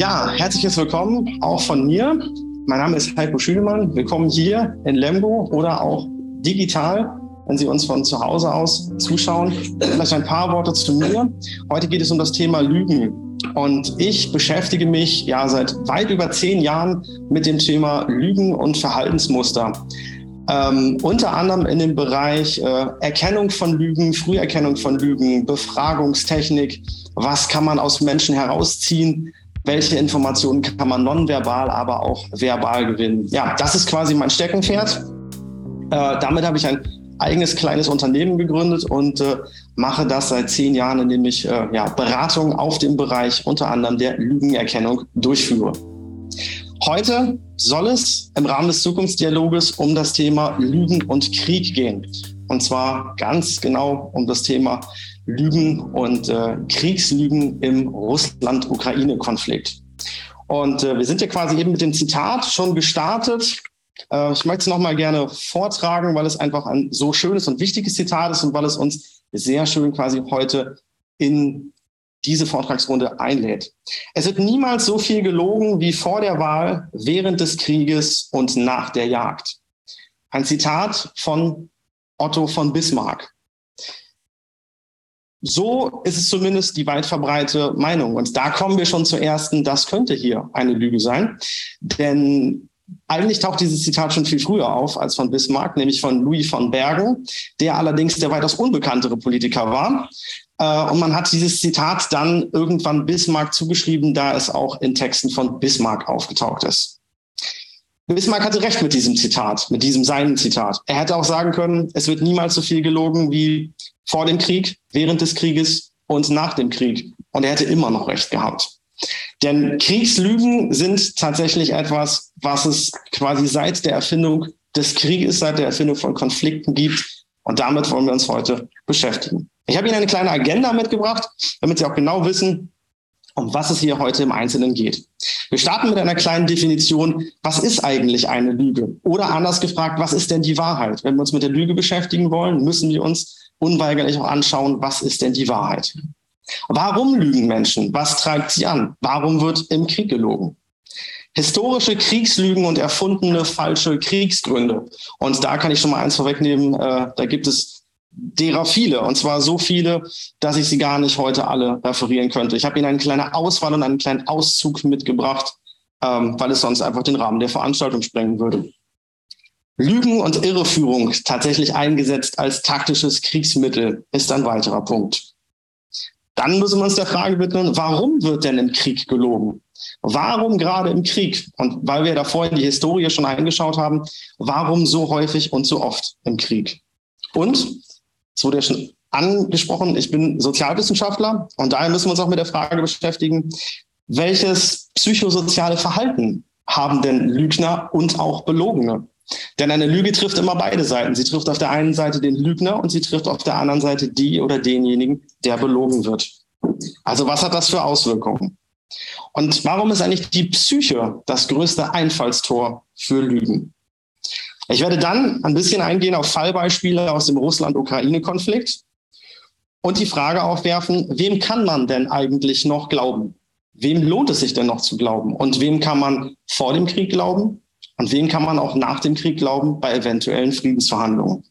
Ja, herzliches Willkommen auch von mir. Mein Name ist Heiko Schülemann. Willkommen hier in Lemgo oder auch digital, wenn Sie uns von zu Hause aus zuschauen. Vielleicht ein paar Worte zu mir. Heute geht es um das Thema Lügen. Und ich beschäftige mich ja seit weit über zehn Jahren mit dem Thema Lügen und Verhaltensmuster. Ähm, unter anderem in dem Bereich äh, Erkennung von Lügen, Früherkennung von Lügen, Befragungstechnik. Was kann man aus Menschen herausziehen? Welche Informationen kann man nonverbal, aber auch verbal gewinnen? Ja, das ist quasi mein Steckenpferd. Äh, damit habe ich ein eigenes kleines Unternehmen gegründet und äh, mache das seit zehn Jahren, indem ich äh, ja, Beratung auf dem Bereich unter anderem der Lügenerkennung durchführe. Heute soll es im Rahmen des Zukunftsdialoges um das Thema Lügen und Krieg gehen. Und zwar ganz genau um das Thema Lügen und äh, Kriegslügen im Russland-Ukraine-Konflikt. Und äh, wir sind ja quasi eben mit dem Zitat schon gestartet. Äh, ich möchte es nochmal gerne vortragen, weil es einfach ein so schönes und wichtiges Zitat ist und weil es uns sehr schön quasi heute in diese Vortragsrunde einlädt. Es wird niemals so viel gelogen wie vor der Wahl, während des Krieges und nach der Jagd. Ein Zitat von Otto von Bismarck. So ist es zumindest die weit verbreitete Meinung. Und da kommen wir schon zur ersten, das könnte hier eine Lüge sein. Denn eigentlich taucht dieses Zitat schon viel früher auf als von Bismarck, nämlich von Louis von Bergen, der allerdings der weitaus unbekanntere Politiker war. Äh, und man hat dieses Zitat dann irgendwann Bismarck zugeschrieben, da es auch in Texten von Bismarck aufgetaucht ist. Bismarck hatte recht mit diesem Zitat, mit diesem seinen Zitat. Er hätte auch sagen können, es wird niemals so viel gelogen wie vor dem Krieg, während des Krieges und nach dem Krieg. Und er hätte immer noch recht gehabt. Denn Kriegslügen sind tatsächlich etwas, was es quasi seit der Erfindung des Krieges, seit der Erfindung von Konflikten gibt. Und damit wollen wir uns heute beschäftigen. Ich habe Ihnen eine kleine Agenda mitgebracht, damit Sie auch genau wissen, um was es hier heute im Einzelnen geht. Wir starten mit einer kleinen Definition. Was ist eigentlich eine Lüge? Oder anders gefragt, was ist denn die Wahrheit? Wenn wir uns mit der Lüge beschäftigen wollen, müssen wir uns unweigerlich auch anschauen, was ist denn die Wahrheit? Warum lügen Menschen? Was treibt sie an? Warum wird im Krieg gelogen? Historische Kriegslügen und erfundene falsche Kriegsgründe. Und da kann ich schon mal eins vorwegnehmen, äh, da gibt es derer viele, und zwar so viele, dass ich sie gar nicht heute alle referieren könnte. Ich habe Ihnen eine kleine Auswahl und einen kleinen Auszug mitgebracht, ähm, weil es sonst einfach den Rahmen der Veranstaltung sprengen würde. Lügen und Irreführung tatsächlich eingesetzt als taktisches Kriegsmittel ist ein weiterer Punkt. Dann müssen wir uns der Frage widmen, warum wird denn im Krieg gelogen? Warum gerade im Krieg? Und weil wir da vorhin die Historie schon eingeschaut haben, warum so häufig und so oft im Krieg? Und, es wurde ja schon angesprochen, ich bin Sozialwissenschaftler und daher müssen wir uns auch mit der Frage beschäftigen, welches psychosoziale Verhalten haben denn Lügner und auch Belogene? Denn eine Lüge trifft immer beide Seiten. Sie trifft auf der einen Seite den Lügner und sie trifft auf der anderen Seite die oder denjenigen, der belogen wird. Also was hat das für Auswirkungen? Und warum ist eigentlich die Psyche das größte Einfallstor für Lügen? Ich werde dann ein bisschen eingehen auf Fallbeispiele aus dem Russland-Ukraine-Konflikt und die Frage aufwerfen, wem kann man denn eigentlich noch glauben? Wem lohnt es sich denn noch zu glauben? Und wem kann man vor dem Krieg glauben und wem kann man auch nach dem Krieg glauben bei eventuellen Friedensverhandlungen?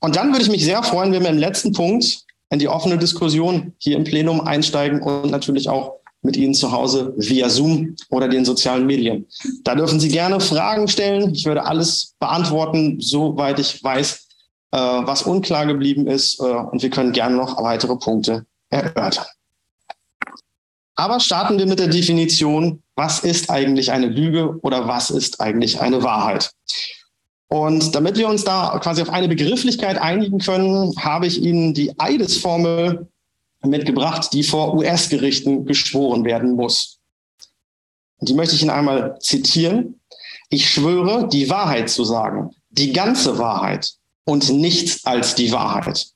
Und dann würde ich mich sehr freuen, wenn wir im letzten Punkt in die offene Diskussion hier im Plenum einsteigen und natürlich auch mit Ihnen zu Hause via Zoom oder den sozialen Medien. Da dürfen Sie gerne Fragen stellen. Ich würde alles beantworten, soweit ich weiß, äh, was unklar geblieben ist. Äh, und wir können gerne noch weitere Punkte erörtern. Aber starten wir mit der Definition, was ist eigentlich eine Lüge oder was ist eigentlich eine Wahrheit? Und damit wir uns da quasi auf eine Begrifflichkeit einigen können, habe ich Ihnen die Eidesformel mitgebracht, die vor US-Gerichten geschworen werden muss. Und die möchte ich Ihnen einmal zitieren. Ich schwöre, die Wahrheit zu sagen, die ganze Wahrheit und nichts als die Wahrheit.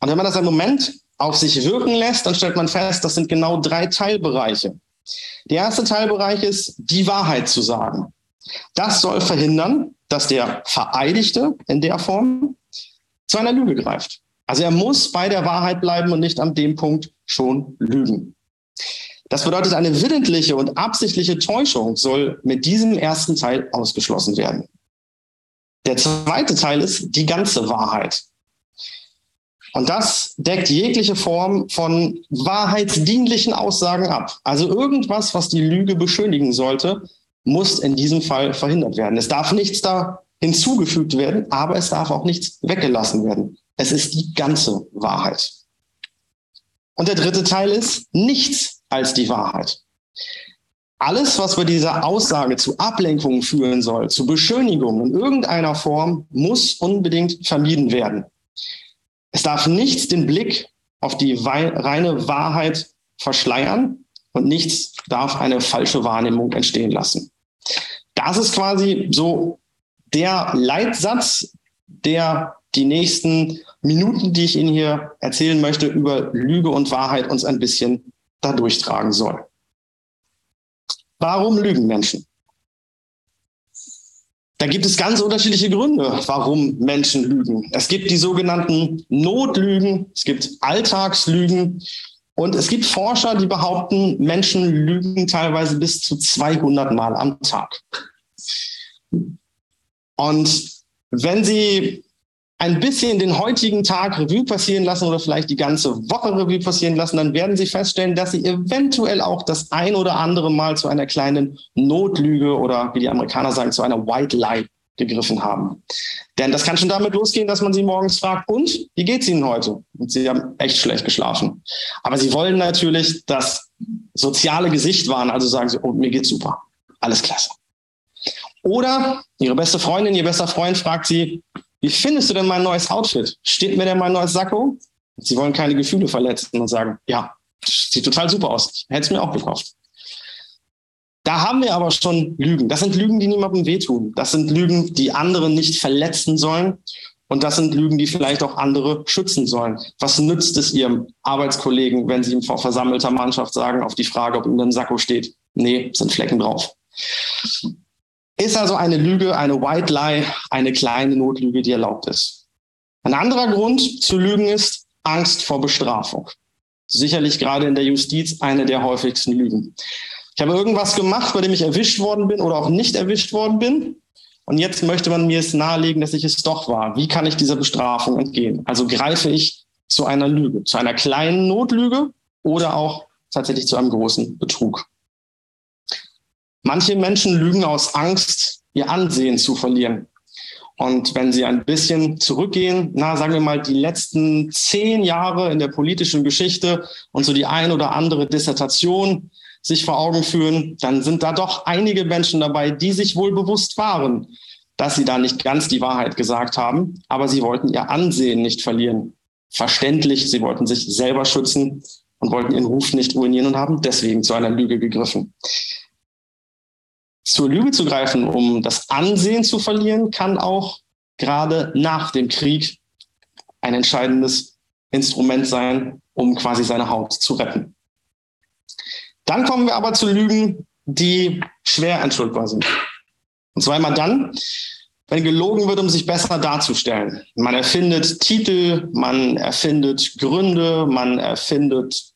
Und wenn man das einen Moment auf sich wirken lässt, dann stellt man fest, das sind genau drei Teilbereiche. Der erste Teilbereich ist, die Wahrheit zu sagen. Das soll verhindern, dass der Vereidigte in der Form zu einer Lüge greift. Also er muss bei der Wahrheit bleiben und nicht an dem Punkt schon lügen. Das bedeutet, eine willentliche und absichtliche Täuschung soll mit diesem ersten Teil ausgeschlossen werden. Der zweite Teil ist die ganze Wahrheit. Und das deckt jegliche Form von wahrheitsdienlichen Aussagen ab. Also irgendwas, was die Lüge beschönigen sollte, muss in diesem Fall verhindert werden. Es darf nichts da hinzugefügt werden, aber es darf auch nichts weggelassen werden. Es ist die ganze Wahrheit. Und der dritte Teil ist nichts als die Wahrheit. Alles, was bei dieser Aussage zu Ablenkungen führen soll, zu Beschönigungen in irgendeiner Form, muss unbedingt vermieden werden. Es darf nichts den Blick auf die reine Wahrheit verschleiern und nichts darf eine falsche Wahrnehmung entstehen lassen. Das ist quasi so der Leitsatz, der die nächsten Minuten, die ich Ihnen hier erzählen möchte, über Lüge und Wahrheit uns ein bisschen da durchtragen soll. Warum lügen Menschen? Da gibt es ganz unterschiedliche Gründe, warum Menschen lügen. Es gibt die sogenannten Notlügen, es gibt Alltagslügen und es gibt Forscher, die behaupten, Menschen lügen teilweise bis zu 200 Mal am Tag. Und wenn Sie ein bisschen den heutigen Tag Revue passieren lassen oder vielleicht die ganze Woche Revue passieren lassen, dann werden Sie feststellen, dass Sie eventuell auch das ein oder andere Mal zu einer kleinen Notlüge oder wie die Amerikaner sagen, zu einer White Lie gegriffen haben. Denn das kann schon damit losgehen, dass man sie morgens fragt, und wie geht's Ihnen heute? Und sie haben echt schlecht geschlafen. Aber sie wollen natürlich das soziale Gesicht wahren, also sagen sie, oh, mir geht's super. Alles klasse. Oder ihre beste Freundin, ihr bester Freund fragt sie, wie findest du denn mein neues Outfit? Steht mir denn mein neues Sakko? Sie wollen keine Gefühle verletzen und sagen, ja, sieht total super aus. Hätte es mir auch gekauft. Da haben wir aber schon Lügen. Das sind Lügen, die niemandem wehtun. Das sind Lügen, die andere nicht verletzen sollen. Und das sind Lügen, die vielleicht auch andere schützen sollen. Was nützt es Ihrem Arbeitskollegen, wenn Sie ihm vor versammelter Mannschaft sagen, auf die Frage, ob ihm ein Sakko steht? Nee, sind Flecken drauf. Ist also eine Lüge, eine White Lie, eine kleine Notlüge, die erlaubt ist. Ein anderer Grund zu lügen ist Angst vor Bestrafung. Sicherlich gerade in der Justiz eine der häufigsten Lügen. Ich habe irgendwas gemacht, bei dem ich erwischt worden bin oder auch nicht erwischt worden bin. Und jetzt möchte man mir es nahelegen, dass ich es doch war. Wie kann ich dieser Bestrafung entgehen? Also greife ich zu einer Lüge, zu einer kleinen Notlüge oder auch tatsächlich zu einem großen Betrug. Manche Menschen lügen aus Angst, ihr Ansehen zu verlieren. Und wenn Sie ein bisschen zurückgehen, na, sagen wir mal, die letzten zehn Jahre in der politischen Geschichte und so die ein oder andere Dissertation sich vor Augen führen, dann sind da doch einige Menschen dabei, die sich wohl bewusst waren, dass sie da nicht ganz die Wahrheit gesagt haben, aber sie wollten ihr Ansehen nicht verlieren. Verständlich, sie wollten sich selber schützen und wollten ihren Ruf nicht ruinieren und haben deswegen zu einer Lüge gegriffen. Zur Lüge zu greifen, um das Ansehen zu verlieren, kann auch gerade nach dem Krieg ein entscheidendes Instrument sein, um quasi seine Haut zu retten. Dann kommen wir aber zu Lügen, die schwer entschuldbar sind. Und zwar immer dann, wenn gelogen wird, um sich besser darzustellen. Man erfindet Titel, man erfindet Gründe, man erfindet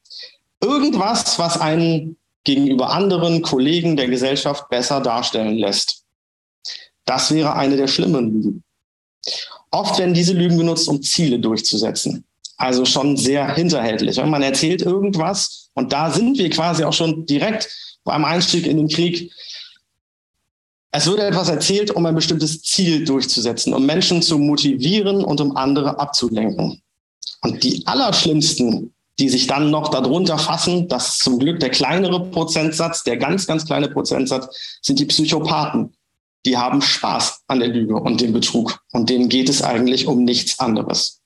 irgendwas, was einen gegenüber anderen Kollegen der Gesellschaft besser darstellen lässt. Das wäre eine der schlimmen Lügen. Oft werden diese Lügen benutzt, um Ziele durchzusetzen. Also schon sehr hinterhältlich. Man erzählt irgendwas und da sind wir quasi auch schon direkt beim Einstieg in den Krieg. Es wird etwas erzählt, um ein bestimmtes Ziel durchzusetzen, um Menschen zu motivieren und um andere abzulenken. Und die allerschlimmsten die sich dann noch darunter fassen. Das ist zum Glück der kleinere Prozentsatz, der ganz, ganz kleine Prozentsatz sind die Psychopathen. Die haben Spaß an der Lüge und dem Betrug. Und denen geht es eigentlich um nichts anderes.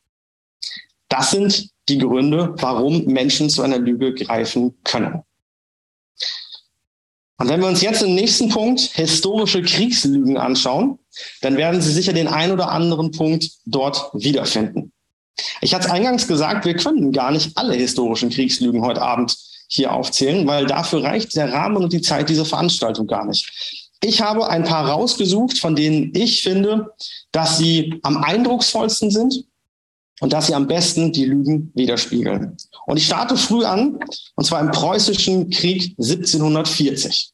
Das sind die Gründe, warum Menschen zu einer Lüge greifen können. Und wenn wir uns jetzt im nächsten Punkt historische Kriegslügen anschauen, dann werden Sie sicher den ein oder anderen Punkt dort wiederfinden. Ich hatte es eingangs gesagt, wir können gar nicht alle historischen Kriegslügen heute Abend hier aufzählen, weil dafür reicht der Rahmen und die Zeit dieser Veranstaltung gar nicht. Ich habe ein paar rausgesucht, von denen ich finde, dass sie am eindrucksvollsten sind und dass sie am besten die Lügen widerspiegeln. Und ich starte früh an, und zwar im preußischen Krieg 1740.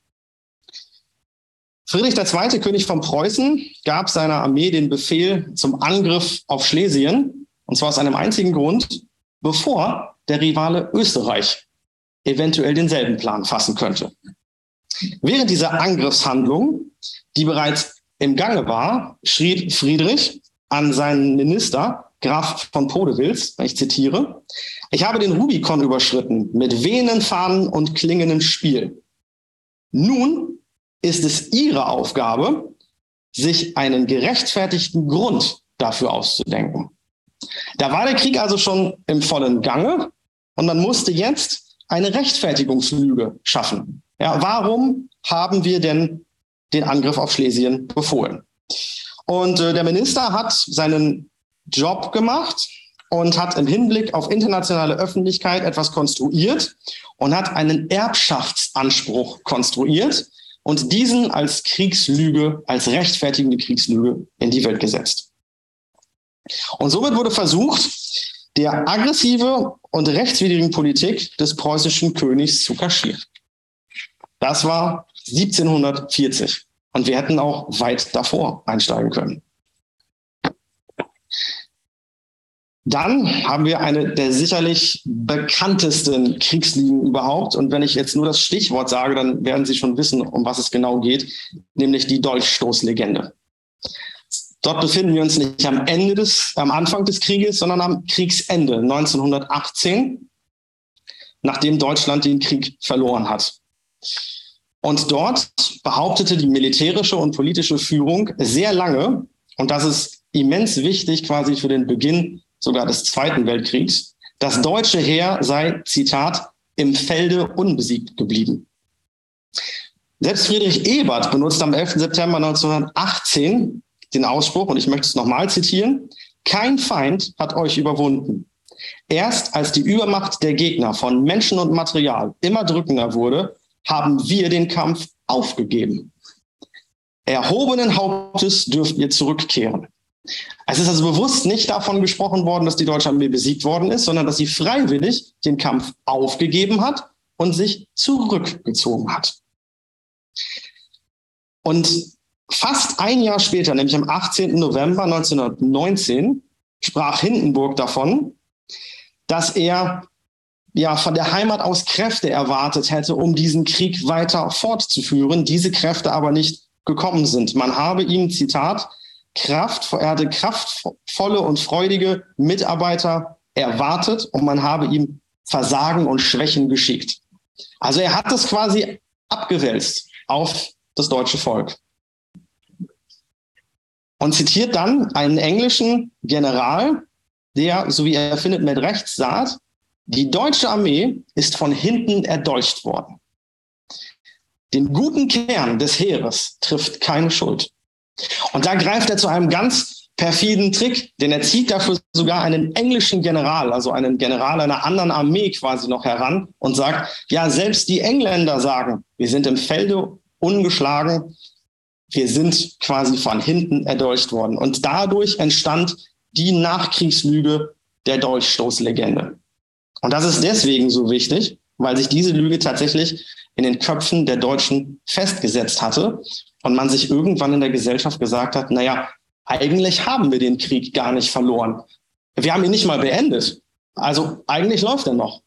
Friedrich II., König von Preußen, gab seiner Armee den Befehl zum Angriff auf Schlesien, und zwar aus einem einzigen Grund, bevor der Rivale Österreich eventuell denselben Plan fassen könnte. Während dieser Angriffshandlung, die bereits im Gange war, schrieb Friedrich an seinen Minister, Graf von Podewils, ich zitiere, ich habe den Rubikon überschritten mit wehenden Fahnen und klingendem Spiel. Nun ist es Ihre Aufgabe, sich einen gerechtfertigten Grund dafür auszudenken. Da war der Krieg also schon im vollen Gange und man musste jetzt eine Rechtfertigungslüge schaffen. Ja, warum haben wir denn den Angriff auf Schlesien befohlen? Und äh, der Minister hat seinen Job gemacht und hat im Hinblick auf internationale Öffentlichkeit etwas konstruiert und hat einen Erbschaftsanspruch konstruiert und diesen als Kriegslüge, als rechtfertigende Kriegslüge in die Welt gesetzt. Und somit wurde versucht, der aggressive und rechtswidrigen Politik des preußischen Königs zu kaschieren. Das war 1740 und wir hätten auch weit davor einsteigen können. Dann haben wir eine der sicherlich bekanntesten Kriegsligen überhaupt. Und wenn ich jetzt nur das Stichwort sage, dann werden Sie schon wissen, um was es genau geht, nämlich die Dolchstoßlegende. Dort befinden wir uns nicht am Ende des, am Anfang des Krieges, sondern am Kriegsende 1918, nachdem Deutschland den Krieg verloren hat. Und dort behauptete die militärische und politische Führung sehr lange, und das ist immens wichtig quasi für den Beginn sogar des Zweiten Weltkriegs, das deutsche Heer sei, Zitat, im Felde unbesiegt geblieben. Selbst Friedrich Ebert benutzt am 11. September 1918 den Ausspruch, und ich möchte es nochmal zitieren, kein Feind hat euch überwunden. Erst als die Übermacht der Gegner von Menschen und Material immer drückender wurde, haben wir den Kampf aufgegeben. Erhobenen Hauptes dürft ihr zurückkehren. Es ist also bewusst nicht davon gesprochen worden, dass die deutsche Armee besiegt worden ist, sondern dass sie freiwillig den Kampf aufgegeben hat und sich zurückgezogen hat. Und Fast ein Jahr später, nämlich am 18. November 1919, sprach Hindenburg davon, dass er ja von der Heimat aus Kräfte erwartet hätte, um diesen Krieg weiter fortzuführen, diese Kräfte aber nicht gekommen sind. Man habe ihm, Zitat, Kraft, er hatte kraftvolle und freudige Mitarbeiter erwartet und man habe ihm Versagen und Schwächen geschickt. Also er hat das quasi abgewälzt auf das deutsche Volk und zitiert dann einen englischen General, der, so wie er findet, mit Recht sagt, die deutsche Armee ist von hinten erdolcht worden. Den guten Kern des Heeres trifft keine Schuld. Und da greift er zu einem ganz perfiden Trick, denn er zieht dafür sogar einen englischen General, also einen General einer anderen Armee quasi noch heran und sagt, ja, selbst die Engländer sagen, wir sind im Felde ungeschlagen, wir sind quasi von hinten erdolcht worden. Und dadurch entstand die Nachkriegslüge der Dolchstoßlegende. Und das ist deswegen so wichtig, weil sich diese Lüge tatsächlich in den Köpfen der Deutschen festgesetzt hatte und man sich irgendwann in der Gesellschaft gesagt hat, naja, eigentlich haben wir den Krieg gar nicht verloren. Wir haben ihn nicht mal beendet. Also eigentlich läuft er noch.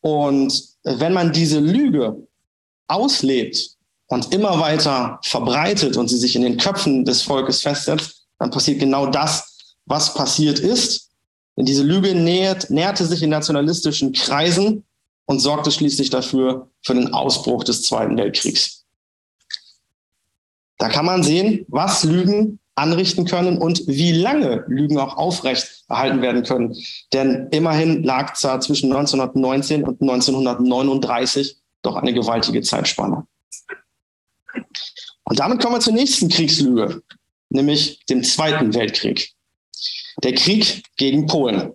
Und wenn man diese Lüge auslebt und immer weiter verbreitet und sie sich in den Köpfen des Volkes festsetzt, dann passiert genau das, was passiert ist. Denn diese Lüge nähert, näherte sich in nationalistischen Kreisen und sorgte schließlich dafür für den Ausbruch des Zweiten Weltkriegs. Da kann man sehen, was Lügen anrichten können und wie lange Lügen auch aufrecht erhalten werden können. Denn immerhin lag zwar zwischen 1919 und 1939 doch eine gewaltige Zeitspanne. Und damit kommen wir zur nächsten Kriegslüge, nämlich dem Zweiten Weltkrieg. Der Krieg gegen Polen.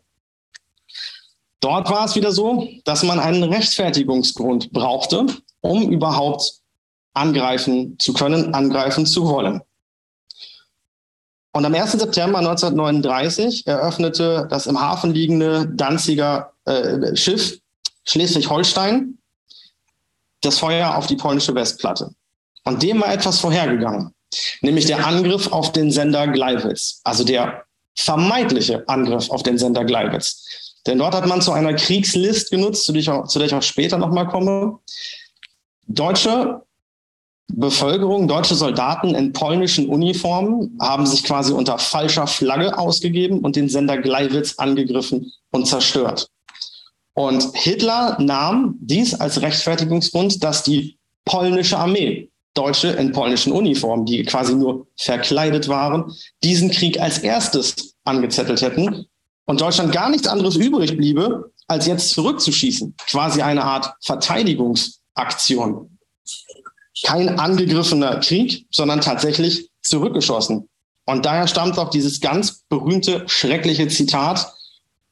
Dort war es wieder so, dass man einen Rechtfertigungsgrund brauchte, um überhaupt angreifen zu können, angreifen zu wollen. Und am 1. September 1939 eröffnete das im Hafen liegende Danziger äh, Schiff Schleswig-Holstein das Feuer auf die polnische Westplatte. Und dem war etwas vorhergegangen, nämlich der Angriff auf den Sender Gleiwitz, also der vermeintliche Angriff auf den Sender Gleiwitz. Denn dort hat man zu einer Kriegslist genutzt, zu der ich auch, zu der ich auch später nochmal komme. Deutsche Bevölkerung, deutsche Soldaten in polnischen Uniformen haben sich quasi unter falscher Flagge ausgegeben und den Sender Gleiwitz angegriffen und zerstört. Und Hitler nahm dies als Rechtfertigungsgrund, dass die polnische Armee, Deutsche in polnischen Uniformen, die quasi nur verkleidet waren, diesen Krieg als erstes angezettelt hätten und Deutschland gar nichts anderes übrig bliebe, als jetzt zurückzuschießen. Quasi eine Art Verteidigungsaktion kein angegriffener Krieg, sondern tatsächlich zurückgeschossen. Und daher stammt auch dieses ganz berühmte, schreckliche Zitat.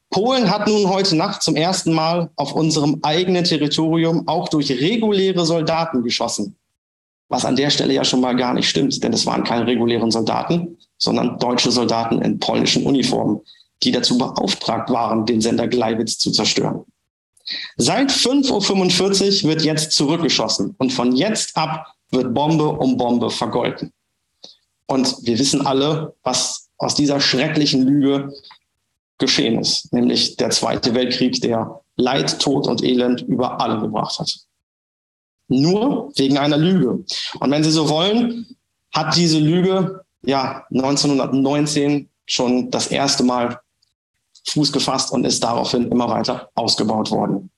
Polen hat nun heute Nacht zum ersten Mal auf unserem eigenen Territorium auch durch reguläre Soldaten geschossen. Was an der Stelle ja schon mal gar nicht stimmt, denn es waren keine regulären Soldaten, sondern deutsche Soldaten in polnischen Uniformen, die dazu beauftragt waren, den Sender Gleiwitz zu zerstören. Seit 5.45 Uhr wird jetzt zurückgeschossen und von jetzt ab wird Bombe um Bombe vergolten. Und wir wissen alle, was aus dieser schrecklichen Lüge geschehen ist, nämlich der Zweite Weltkrieg, der Leid, Tod und Elend über alle gebracht hat. Nur wegen einer Lüge. Und wenn Sie so wollen, hat diese Lüge ja 1919 schon das erste Mal Fuß gefasst und ist daraufhin immer weiter ausgebaut worden.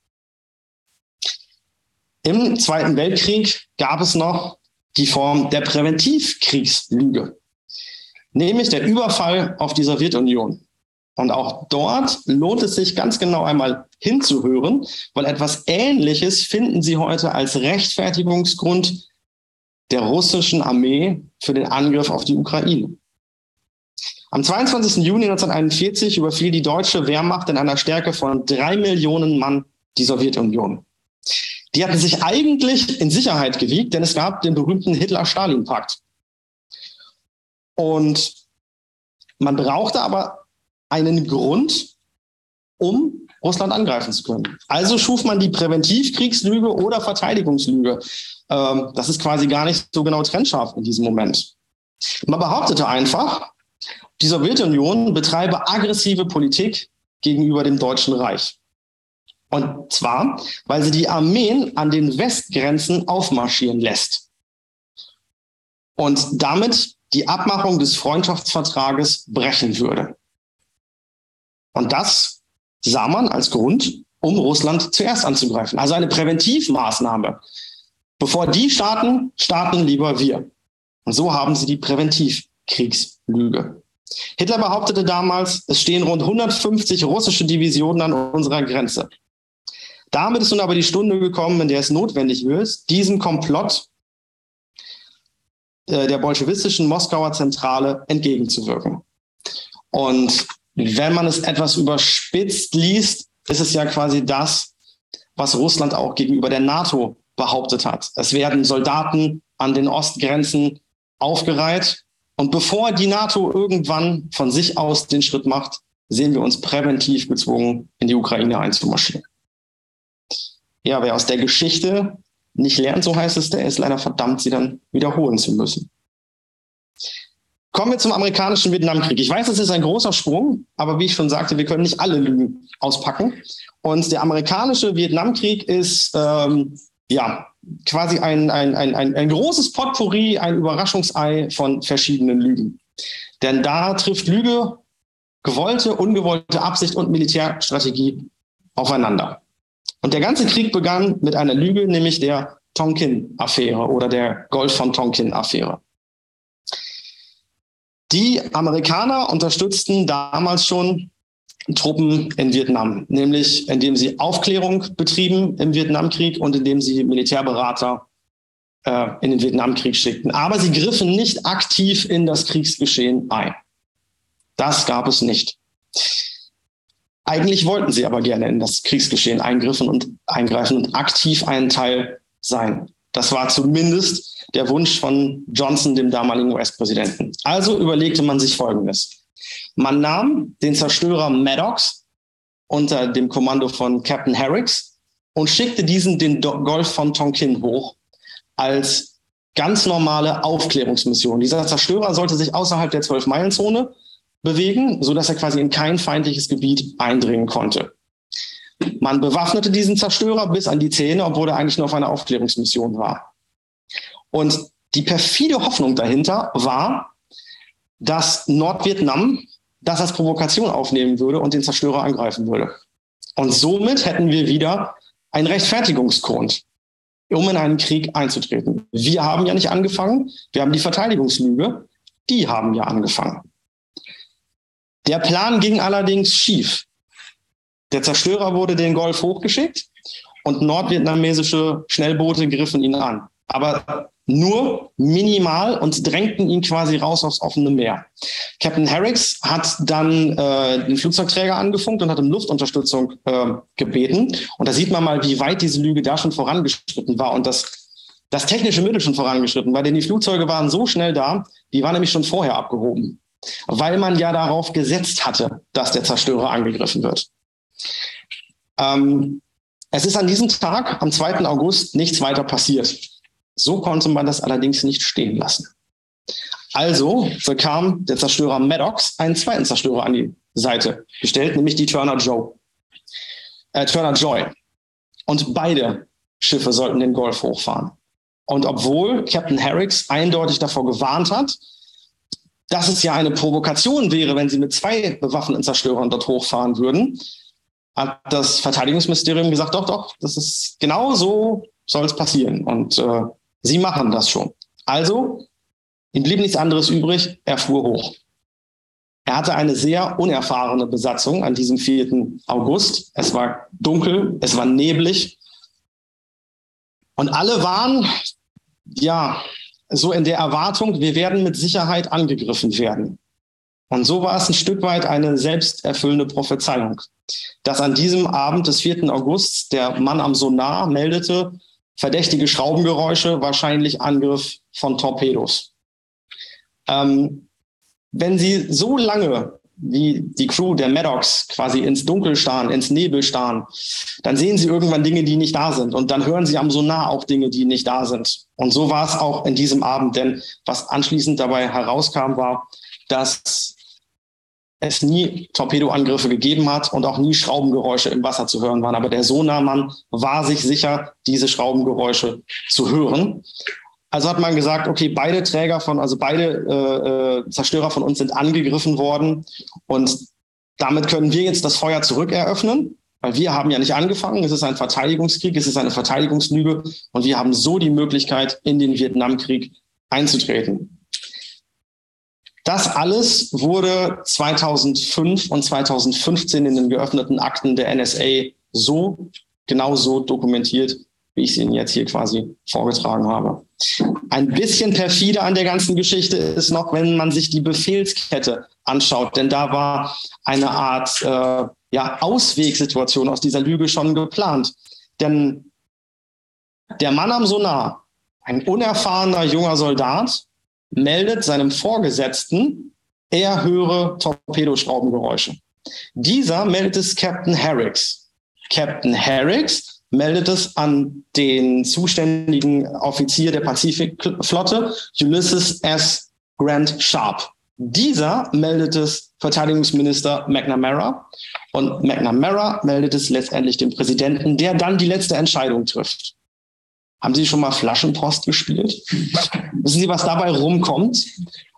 Im Zweiten Weltkrieg gab es noch die Form der Präventivkriegslüge, nämlich der Überfall auf die Sowjetunion. Und auch dort lohnt es sich ganz genau einmal hinzuhören, weil etwas Ähnliches finden Sie heute als Rechtfertigungsgrund der russischen Armee für den Angriff auf die Ukraine. Am 22. Juni 1941 überfiel die deutsche Wehrmacht in einer Stärke von drei Millionen Mann die Sowjetunion. Die hatten sich eigentlich in Sicherheit gewiegt, denn es gab den berühmten Hitler-Stalin-Pakt. Und man brauchte aber einen Grund, um Russland angreifen zu können. Also schuf man die Präventivkriegslüge oder Verteidigungslüge. Ähm, das ist quasi gar nicht so genau trennscharf in diesem Moment. Man behauptete einfach, die Sowjetunion betreibe aggressive Politik gegenüber dem Deutschen Reich. Und zwar, weil sie die Armeen an den Westgrenzen aufmarschieren lässt. Und damit die Abmachung des Freundschaftsvertrages brechen würde. Und das sah man als Grund, um Russland zuerst anzugreifen. Also eine Präventivmaßnahme. Bevor die starten, starten lieber wir. Und so haben sie die Präventivkriegslüge. Hitler behauptete damals, es stehen rund 150 russische Divisionen an unserer Grenze. Damit ist nun aber die Stunde gekommen, in der es notwendig wird, diesem Komplott äh, der bolschewistischen Moskauer Zentrale entgegenzuwirken. Und wenn man es etwas überspitzt liest, ist es ja quasi das, was Russland auch gegenüber der NATO behauptet hat. Es werden Soldaten an den Ostgrenzen aufgereiht und bevor die NATO irgendwann von sich aus den Schritt macht, sehen wir uns präventiv gezwungen, in die Ukraine einzumarschieren. Ja, wer aus der Geschichte nicht lernt, so heißt es, der ist leider verdammt, sie dann wiederholen zu müssen. Kommen wir zum amerikanischen Vietnamkrieg. Ich weiß, es ist ein großer Sprung, aber wie ich schon sagte, wir können nicht alle Lügen auspacken. Und der amerikanische Vietnamkrieg ist ähm, ja quasi ein, ein, ein, ein, ein großes Potpourri, ein Überraschungsei von verschiedenen Lügen. Denn da trifft Lüge, gewollte, ungewollte Absicht und Militärstrategie aufeinander. Und der ganze Krieg begann mit einer Lüge, nämlich der Tonkin-Affäre oder der Golf von Tonkin-Affäre. Die Amerikaner unterstützten damals schon Truppen in Vietnam, nämlich indem sie Aufklärung betrieben im Vietnamkrieg und indem sie Militärberater äh, in den Vietnamkrieg schickten. Aber sie griffen nicht aktiv in das Kriegsgeschehen ein. Das gab es nicht. Eigentlich wollten sie aber gerne in das Kriegsgeschehen eingriffen und eingreifen und aktiv ein Teil sein. Das war zumindest der Wunsch von Johnson, dem damaligen US-Präsidenten. Also überlegte man sich Folgendes. Man nahm den Zerstörer Maddox unter dem Kommando von Captain Herricks und schickte diesen den Golf von Tonkin hoch als ganz normale Aufklärungsmission. Dieser Zerstörer sollte sich außerhalb der Zwölf-Meilen-Zone bewegen, sodass er quasi in kein feindliches Gebiet eindringen konnte. Man bewaffnete diesen Zerstörer bis an die Zähne, obwohl er eigentlich nur auf einer Aufklärungsmission war. Und die perfide Hoffnung dahinter war, dass Nordvietnam das als Provokation aufnehmen würde und den Zerstörer angreifen würde. Und somit hätten wir wieder einen Rechtfertigungsgrund, um in einen Krieg einzutreten. Wir haben ja nicht angefangen, wir haben die Verteidigungslüge, die haben ja angefangen. Der Plan ging allerdings schief. Der Zerstörer wurde den Golf hochgeschickt und nordvietnamesische Schnellboote griffen ihn an. Aber nur minimal und drängten ihn quasi raus aufs offene Meer. Captain Herricks hat dann äh, den Flugzeugträger angefunkt und hat um Luftunterstützung äh, gebeten. Und da sieht man mal, wie weit diese Lüge da schon vorangeschritten war und das, das technische Mittel schon vorangeschritten war, denn die Flugzeuge waren so schnell da, die waren nämlich schon vorher abgehoben, weil man ja darauf gesetzt hatte, dass der Zerstörer angegriffen wird. Ähm, es ist an diesem Tag, am 2. August, nichts weiter passiert. So konnte man das allerdings nicht stehen lassen. Also bekam der Zerstörer Maddox einen zweiten Zerstörer an die Seite gestellt, nämlich die Turner Joe. Äh, Turner Joy. Und beide Schiffe sollten den Golf hochfahren. Und obwohl Captain Herricks eindeutig davor gewarnt hat, dass es ja eine Provokation wäre, wenn sie mit zwei bewaffneten Zerstörern dort hochfahren würden, hat das Verteidigungsministerium gesagt, doch, doch, das ist genau so soll es passieren. Und äh, Sie machen das schon. Also, ihm blieb nichts anderes übrig, er fuhr hoch. Er hatte eine sehr unerfahrene Besatzung an diesem 4. August. Es war dunkel, es war neblig. Und alle waren, ja, so in der Erwartung, wir werden mit Sicherheit angegriffen werden. Und so war es ein Stück weit eine selbsterfüllende Prophezeiung, dass an diesem Abend des 4. August der Mann am Sonar meldete, verdächtige Schraubengeräusche, wahrscheinlich Angriff von Torpedos. Ähm, wenn Sie so lange wie die Crew der Maddox quasi ins Dunkel starren, ins Nebel starren, dann sehen Sie irgendwann Dinge, die nicht da sind. Und dann hören Sie am Sonar auch Dinge, die nicht da sind. Und so war es auch in diesem Abend. Denn was anschließend dabei herauskam, war, dass es nie Torpedoangriffe gegeben hat und auch nie Schraubengeräusche im Wasser zu hören waren. Aber der Sonarmann war sich sicher, diese Schraubengeräusche zu hören. Also hat man gesagt, okay, beide Träger von, also beide äh, äh Zerstörer von uns sind angegriffen worden und damit können wir jetzt das Feuer zurückeröffnen, weil wir haben ja nicht angefangen. Es ist ein Verteidigungskrieg, es ist eine Verteidigungslüge und wir haben so die Möglichkeit, in den Vietnamkrieg einzutreten. Das alles wurde 2005 und 2015 in den geöffneten Akten der NSA so, genau so dokumentiert, wie ich es Ihnen jetzt hier quasi vorgetragen habe. Ein bisschen perfide an der ganzen Geschichte ist noch, wenn man sich die Befehlskette anschaut, denn da war eine Art äh, ja, Auswegsituation aus dieser Lüge schon geplant. Denn der Mann am Sonar, ein unerfahrener junger Soldat, meldet seinem Vorgesetzten, er höre Torpedoschraubengeräusche. Dieser meldet es Captain Herricks. Captain Herricks meldet es an den zuständigen Offizier der Pazifikflotte, Ulysses S. Grant Sharp. Dieser meldet es Verteidigungsminister McNamara und McNamara meldet es letztendlich dem Präsidenten, der dann die letzte Entscheidung trifft. Haben Sie schon mal Flaschenpost gespielt? Wissen Sie, was dabei rumkommt?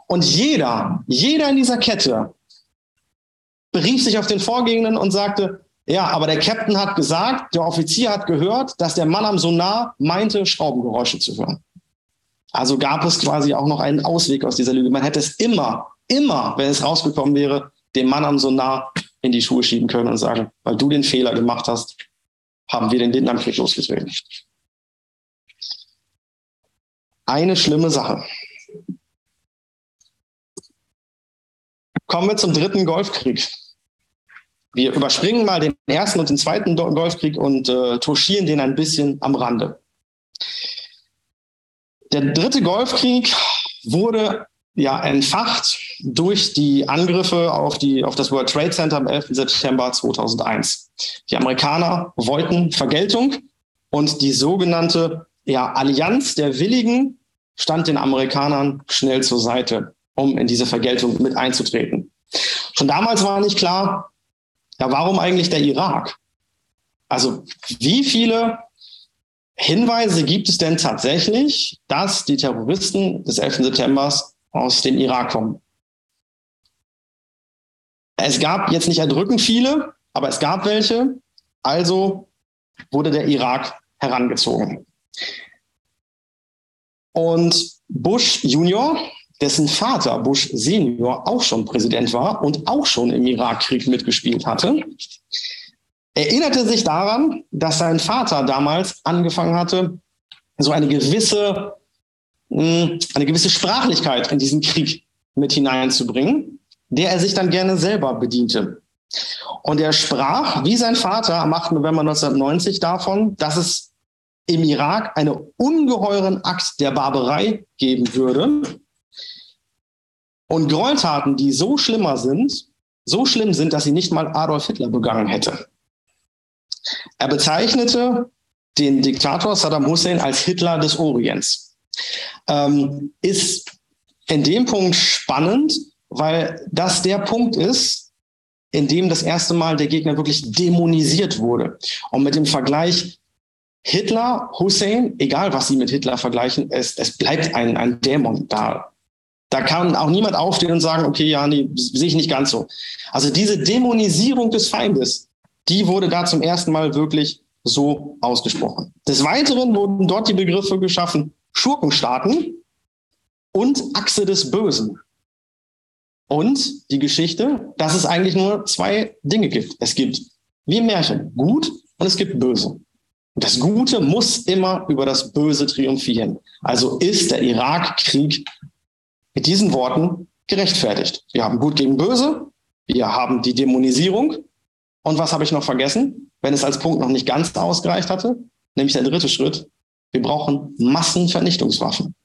Und jeder, jeder in dieser Kette berief sich auf den Vorgehenden und sagte, ja, aber der Captain hat gesagt, der Offizier hat gehört, dass der Mann am Sonar meinte, Schraubengeräusche zu hören. Also gab es quasi auch noch einen Ausweg aus dieser Lüge. Man hätte es immer, immer, wenn es rausgekommen wäre, dem Mann am Sonar in die Schuhe schieben können und sagen, weil du den Fehler gemacht hast, haben wir den Vietnamkrieg losgetreten eine schlimme Sache. Kommen wir zum dritten Golfkrieg. Wir überspringen mal den ersten und den zweiten Golfkrieg und äh, touchieren den ein bisschen am Rande. Der dritte Golfkrieg wurde ja entfacht durch die Angriffe auf, die, auf das World Trade Center am 11. September 2001. Die Amerikaner wollten Vergeltung und die sogenannte ja, Allianz der Willigen stand den Amerikanern schnell zur Seite, um in diese Vergeltung mit einzutreten. Schon damals war nicht klar, ja, warum eigentlich der Irak? Also wie viele Hinweise gibt es denn tatsächlich, dass die Terroristen des 11. September aus dem Irak kommen? Es gab jetzt nicht erdrückend viele, aber es gab welche. Also wurde der Irak herangezogen. Und Bush Junior, dessen Vater Bush Senior auch schon Präsident war und auch schon im Irakkrieg mitgespielt hatte, erinnerte sich daran, dass sein Vater damals angefangen hatte, so eine gewisse, hm, eine gewisse Sprachlichkeit in diesen Krieg mit hineinzubringen, der er sich dann gerne selber bediente. Und er sprach, wie sein Vater am 8. November 1990 davon, dass es im Irak einen ungeheuren Akt der Barbarei geben würde und Gräueltaten, die so schlimmer sind, so schlimm sind, dass sie nicht mal Adolf Hitler begangen hätte. Er bezeichnete den Diktator Saddam Hussein als Hitler des Orients. Ähm, ist in dem Punkt spannend, weil das der Punkt ist, in dem das erste Mal der Gegner wirklich dämonisiert wurde. Und mit dem Vergleich Hitler, Hussein, egal was Sie mit Hitler vergleichen, es, es bleibt ein, ein Dämon da. Da kann auch niemand aufstehen und sagen, okay, ja, nee, sehe ich nicht ganz so. Also diese Dämonisierung des Feindes, die wurde da zum ersten Mal wirklich so ausgesprochen. Des Weiteren wurden dort die Begriffe geschaffen Schurkenstaaten und Achse des Bösen. Und die Geschichte, dass es eigentlich nur zwei Dinge gibt. Es gibt, wie im Märchen, gut und es gibt böse. Das Gute muss immer über das Böse triumphieren. Also ist der Irakkrieg mit diesen Worten gerechtfertigt. Wir haben Gut gegen Böse, wir haben die Dämonisierung und was habe ich noch vergessen, wenn es als Punkt noch nicht ganz ausgereicht hatte? Nämlich der dritte Schritt. Wir brauchen Massenvernichtungswaffen.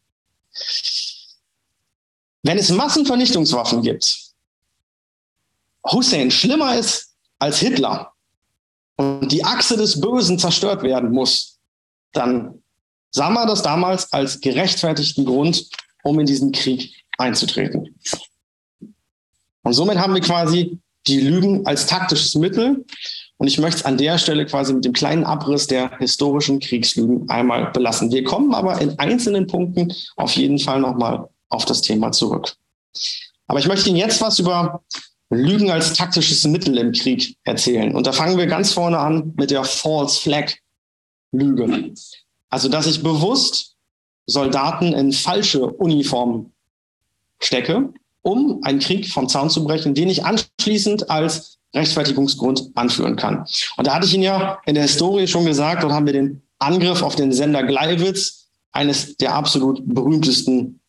Wenn es Massenvernichtungswaffen gibt, Hussein schlimmer ist als Hitler und die Achse des Bösen zerstört werden muss, dann sah man das damals als gerechtfertigten Grund, um in diesen Krieg einzutreten. Und somit haben wir quasi die Lügen als taktisches Mittel. Und ich möchte es an der Stelle quasi mit dem kleinen Abriss der historischen Kriegslügen einmal belassen. Wir kommen aber in einzelnen Punkten auf jeden Fall nochmal auf das Thema zurück. Aber ich möchte Ihnen jetzt was über Lügen als taktisches Mittel im Krieg erzählen. Und da fangen wir ganz vorne an mit der False Flag Lüge. Also, dass ich bewusst Soldaten in falsche Uniformen stecke um einen Krieg vom Zaun zu brechen, den ich anschließend als Rechtfertigungsgrund anführen kann. Und da hatte ich Ihnen ja in der Historie schon gesagt, dort haben wir den Angriff auf den Sender Gleiwitz, eines der absolut berühmtesten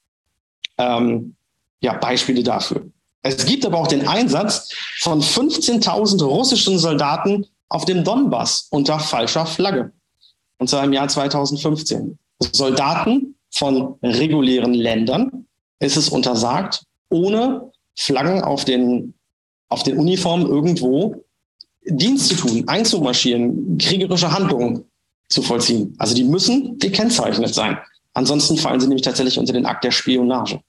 ähm, ja, Beispiele dafür. Es gibt aber auch den Einsatz von 15.000 russischen Soldaten auf dem Donbass unter falscher Flagge. Und zwar im Jahr 2015. Soldaten von regulären Ländern ist es untersagt, ohne Flaggen auf den, auf den Uniformen irgendwo Dienst zu tun, einzumarschieren, kriegerische Handlungen zu vollziehen. Also die müssen gekennzeichnet sein. Ansonsten fallen sie nämlich tatsächlich unter den Akt der Spionage.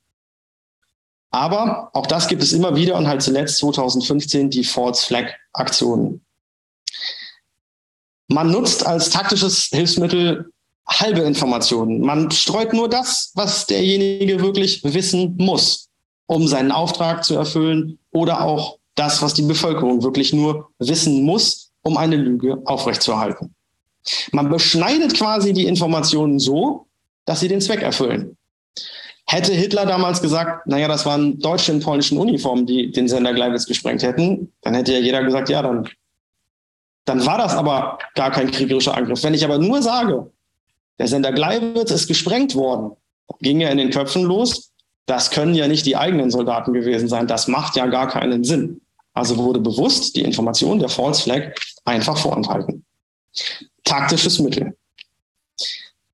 Aber auch das gibt es immer wieder und halt zuletzt 2015 die False Flag Aktionen. Man nutzt als taktisches Hilfsmittel halbe Informationen. Man streut nur das, was derjenige wirklich wissen muss um seinen Auftrag zu erfüllen oder auch das, was die Bevölkerung wirklich nur wissen muss, um eine Lüge aufrechtzuerhalten. Man beschneidet quasi die Informationen so, dass sie den Zweck erfüllen. Hätte Hitler damals gesagt, naja, das waren Deutsche in polnischen Uniformen, die den Sender Gleiwitz gesprengt hätten, dann hätte ja jeder gesagt, ja, dann, dann war das aber gar kein kriegerischer Angriff. Wenn ich aber nur sage, der Sender Gleiwitz ist gesprengt worden, ging er in den Köpfen los, das können ja nicht die eigenen Soldaten gewesen sein. Das macht ja gar keinen Sinn. Also wurde bewusst die Information der False Flag einfach vorenthalten. Taktisches Mittel.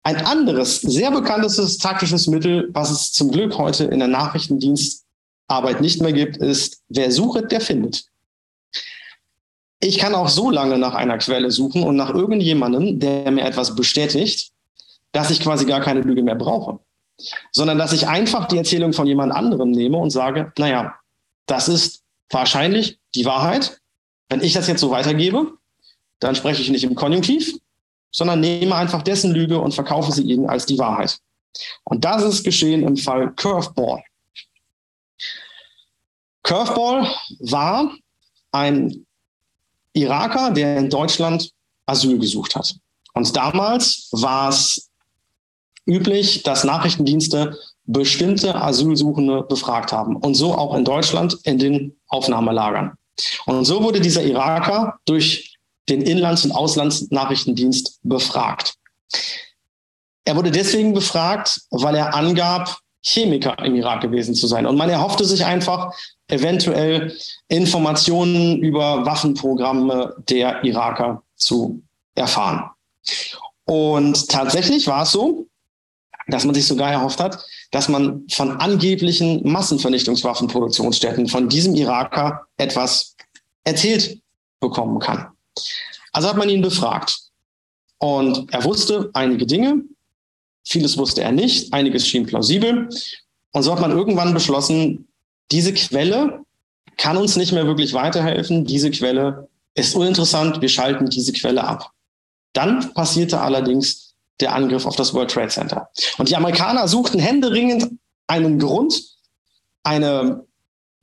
Ein anderes, sehr bekanntes taktisches Mittel, was es zum Glück heute in der Nachrichtendienstarbeit nicht mehr gibt, ist, wer sucht, der findet. Ich kann auch so lange nach einer Quelle suchen und nach irgendjemandem, der mir etwas bestätigt, dass ich quasi gar keine Lüge mehr brauche, sondern dass ich einfach die Erzählung von jemand anderem nehme und sage, naja, das ist wahrscheinlich die Wahrheit. Wenn ich das jetzt so weitergebe, dann spreche ich nicht im Konjunktiv, sondern nehme einfach dessen Lüge und verkaufe sie ihnen als die Wahrheit. Und das ist geschehen im Fall Curveball. Curveball war ein Iraker, der in Deutschland Asyl gesucht hat. Und damals war es üblich, dass Nachrichtendienste bestimmte Asylsuchende befragt haben. Und so auch in Deutschland in den Aufnahmelagern. Und so wurde dieser Iraker durch den Inlands- und Auslandsnachrichtendienst befragt. Er wurde deswegen befragt, weil er angab, Chemiker im Irak gewesen zu sein. Und man erhoffte sich einfach, eventuell Informationen über Waffenprogramme der Iraker zu erfahren. Und tatsächlich war es so, dass man sich sogar erhofft hat, dass man von angeblichen Massenvernichtungswaffenproduktionsstätten von diesem Iraker etwas erzählt bekommen kann. Also hat man ihn befragt. Und er wusste einige Dinge, vieles wusste er nicht, einiges schien plausibel. Und so hat man irgendwann beschlossen, diese Quelle kann uns nicht mehr wirklich weiterhelfen. Diese Quelle ist uninteressant, wir schalten diese Quelle ab. Dann passierte allerdings der Angriff auf das World Trade Center. Und die Amerikaner suchten händeringend einen Grund, eine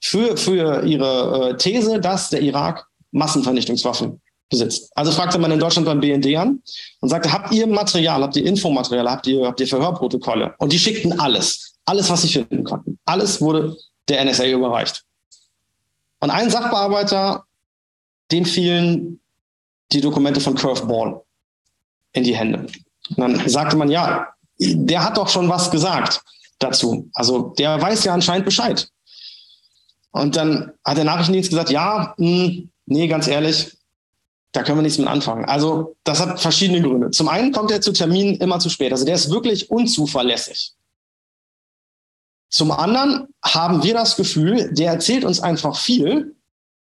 für, für ihre äh, These, dass der Irak Massenvernichtungswaffen besitzt. Also fragte man in Deutschland beim BND an und sagte, habt ihr Material, habt ihr Infomaterial, habt ihr, habt ihr Verhörprotokolle? Und die schickten alles, alles, was sie finden konnten. Alles wurde der NSA überreicht. Und ein Sachbearbeiter, dem fielen die Dokumente von Curveball in die Hände. Und dann sagte man, ja, der hat doch schon was gesagt dazu. Also der weiß ja anscheinend Bescheid. Und dann hat der Nachrichtendienst gesagt, ja, mh, hm, nee, ganz ehrlich, da können wir nichts mit anfangen. Also das hat verschiedene Gründe. Zum einen kommt er zu Terminen immer zu spät. Also der ist wirklich unzuverlässig. Zum anderen haben wir das Gefühl, der erzählt uns einfach viel,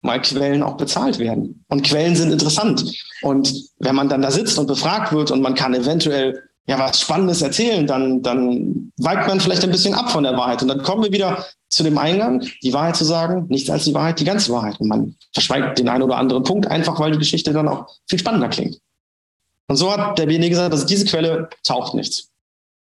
weil Quellen auch bezahlt werden. Und Quellen sind interessant. Und wenn man dann da sitzt und befragt wird und man kann eventuell ja was Spannendes erzählen, dann, dann weicht man vielleicht ein bisschen ab von der Wahrheit. Und dann kommen wir wieder zu dem Eingang, die Wahrheit zu sagen, nichts als die Wahrheit, die ganze Wahrheit. Und man verschweigt den einen oder anderen Punkt, einfach weil die Geschichte dann auch viel spannender klingt. Und so hat der BND gesagt, dass diese Quelle taucht nichts.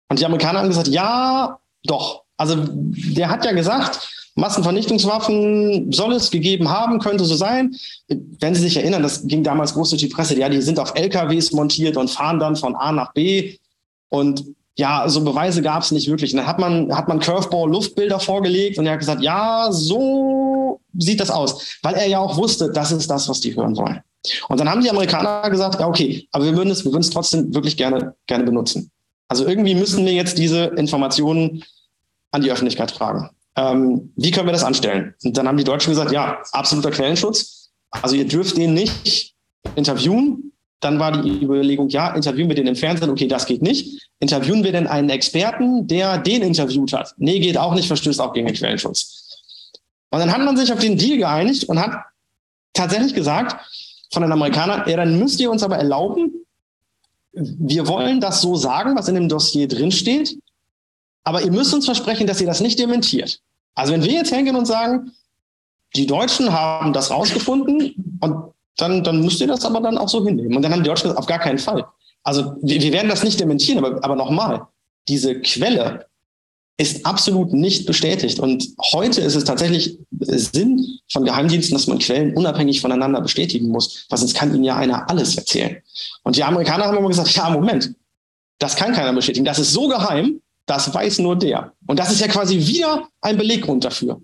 Und die Amerikaner haben gesagt, ja, doch. Also der hat ja gesagt, Massenvernichtungswaffen soll es gegeben haben, könnte so sein. Wenn Sie sich erinnern, das ging damals groß durch die Presse, ja, die sind auf LKWs montiert und fahren dann von A nach B. Und ja, so Beweise gab es nicht wirklich. Und dann hat man, hat man Curveball-Luftbilder vorgelegt und er hat gesagt, ja, so sieht das aus. Weil er ja auch wusste, das ist das, was die hören wollen. Und dann haben die Amerikaner gesagt, ja, okay, aber wir würden es, wir würden es trotzdem wirklich gerne, gerne benutzen. Also irgendwie müssen wir jetzt diese Informationen an die Öffentlichkeit tragen. Ähm, wie können wir das anstellen? Und dann haben die Deutschen gesagt, ja, absoluter Quellenschutz. Also ihr dürft den nicht interviewen. Dann war die Überlegung, ja, interviewen wir den im Fernsehen? Okay, das geht nicht. Interviewen wir denn einen Experten, der den interviewt hat? Nee, geht auch nicht, verstößt auch gegen den Quellenschutz. Und dann hat man sich auf den Deal geeinigt und hat tatsächlich gesagt von den Amerikanern, ja, dann müsst ihr uns aber erlauben, wir wollen das so sagen, was in dem Dossier drinsteht, aber ihr müsst uns versprechen, dass ihr das nicht dementiert. Also wenn wir jetzt hingehen und sagen, die Deutschen haben das rausgefunden und dann, dann müsst ihr das aber dann auch so hinnehmen. Und dann haben die Deutschen gesagt, auf gar keinen Fall. Also wir, wir werden das nicht dementieren, aber, aber nochmal, diese Quelle ist absolut nicht bestätigt. Und heute ist es tatsächlich Sinn von Geheimdiensten, dass man Quellen unabhängig voneinander bestätigen muss, weil sonst kann ihnen ja einer alles erzählen. Und die Amerikaner haben immer gesagt, ja, Moment, das kann keiner bestätigen. Das ist so geheim, das weiß nur der. Und das ist ja quasi wieder ein Beleggrund dafür.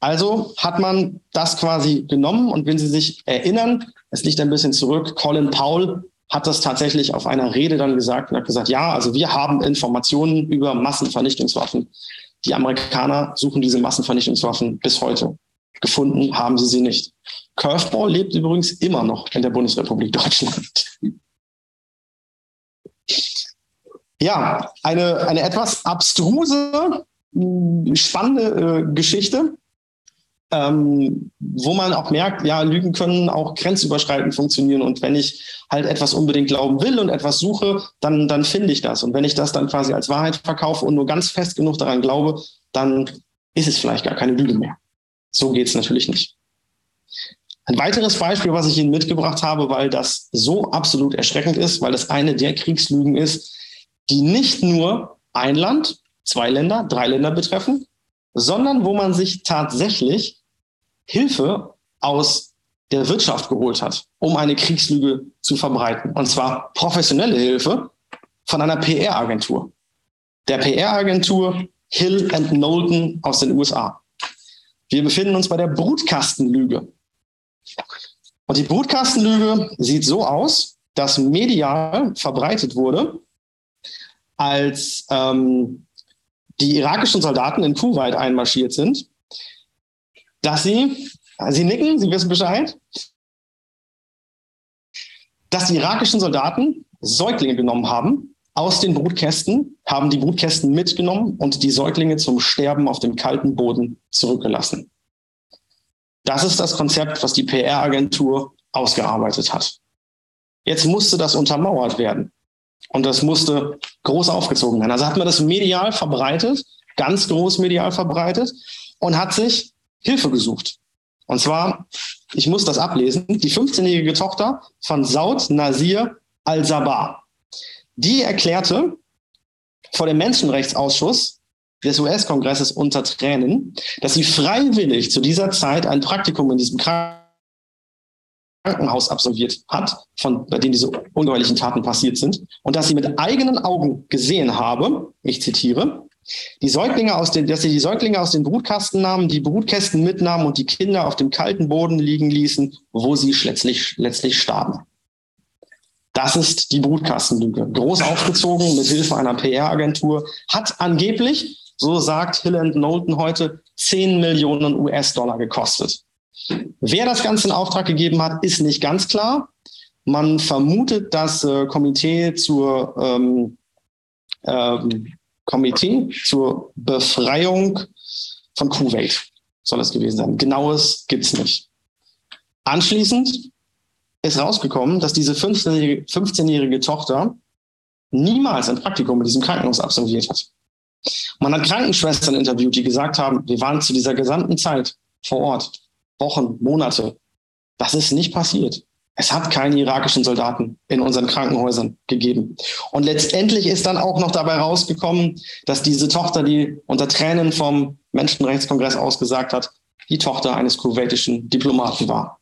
Also hat man das quasi genommen und wenn Sie sich erinnern, es liegt ein bisschen zurück, Colin Powell hat das tatsächlich auf einer Rede dann gesagt und hat gesagt, ja, also wir haben Informationen über Massenvernichtungswaffen. Die Amerikaner suchen diese Massenvernichtungswaffen bis heute. Gefunden haben sie sie nicht. Curveball lebt übrigens immer noch in der Bundesrepublik Deutschland. Ja, eine, eine etwas abstruse, spannende äh, Geschichte, ähm, wo man auch merkt, ja, Lügen können auch grenzüberschreitend funktionieren. Und wenn ich halt etwas unbedingt glauben will und etwas suche, dann, dann finde ich das. Und wenn ich das dann quasi als Wahrheit verkaufe und nur ganz fest genug daran glaube, dann ist es vielleicht gar keine Lüge mehr. So geht es natürlich nicht. Ein weiteres Beispiel, was ich Ihnen mitgebracht habe, weil das so absolut erschreckend ist, weil das eine der Kriegslügen ist, die nicht nur ein Land, zwei Länder, drei Länder betreffen, sondern wo man sich tatsächlich Hilfe aus der Wirtschaft geholt hat, um eine Kriegslüge zu verbreiten. Und zwar professionelle Hilfe von einer PR-Agentur. Der PR-Agentur Hill and Knowlton aus den USA. Wir befinden uns bei der Brutkastenlüge. Und die Brutkastenlüge sieht so aus, dass medial verbreitet wurde, als ähm, die irakischen Soldaten in Kuwait einmarschiert sind, dass sie, Sie nicken, Sie wissen Bescheid, dass die irakischen Soldaten Säuglinge genommen haben aus den Brutkästen, haben die Brutkästen mitgenommen und die Säuglinge zum Sterben auf dem kalten Boden zurückgelassen. Das ist das Konzept, was die PR-Agentur ausgearbeitet hat. Jetzt musste das untermauert werden. Und das musste groß aufgezogen werden. Also hat man das medial verbreitet, ganz groß medial verbreitet und hat sich Hilfe gesucht. Und zwar, ich muss das ablesen, die 15-jährige Tochter von Saud Nasir al-Sabah. Die erklärte vor dem Menschenrechtsausschuss des US-Kongresses unter Tränen, dass sie freiwillig zu dieser Zeit ein Praktikum in diesem Krankenhaus absolviert hat, von, bei dem diese ungeheuerlichen Taten passiert sind, und dass sie mit eigenen Augen gesehen habe, ich zitiere, die Säuglinge aus den, dass sie die Säuglinge aus den Brutkasten nahmen, die Brutkästen mitnahmen und die Kinder auf dem kalten Boden liegen ließen, wo sie letztlich, letztlich starben. Das ist die Brutkastenlüge. Groß aufgezogen mit Hilfe einer PR-Agentur, hat angeblich so sagt Hill Knowlton heute, 10 Millionen US-Dollar gekostet. Wer das Ganze in Auftrag gegeben hat, ist nicht ganz klar. Man vermutet das äh, Komitee zur ähm, ähm, Komitee zur Befreiung von Kuwait soll es gewesen sein. Genaues gibt es nicht. Anschließend ist rausgekommen, dass diese 15-jährige Tochter niemals ein Praktikum in diesem Krankenhaus absolviert hat. Man hat Krankenschwestern interviewt, die gesagt haben, wir waren zu dieser gesamten Zeit vor Ort, Wochen, Monate. Das ist nicht passiert. Es hat keine irakischen Soldaten in unseren Krankenhäusern gegeben. Und letztendlich ist dann auch noch dabei rausgekommen, dass diese Tochter, die unter Tränen vom Menschenrechtskongress ausgesagt hat, die Tochter eines kuwaitischen Diplomaten war.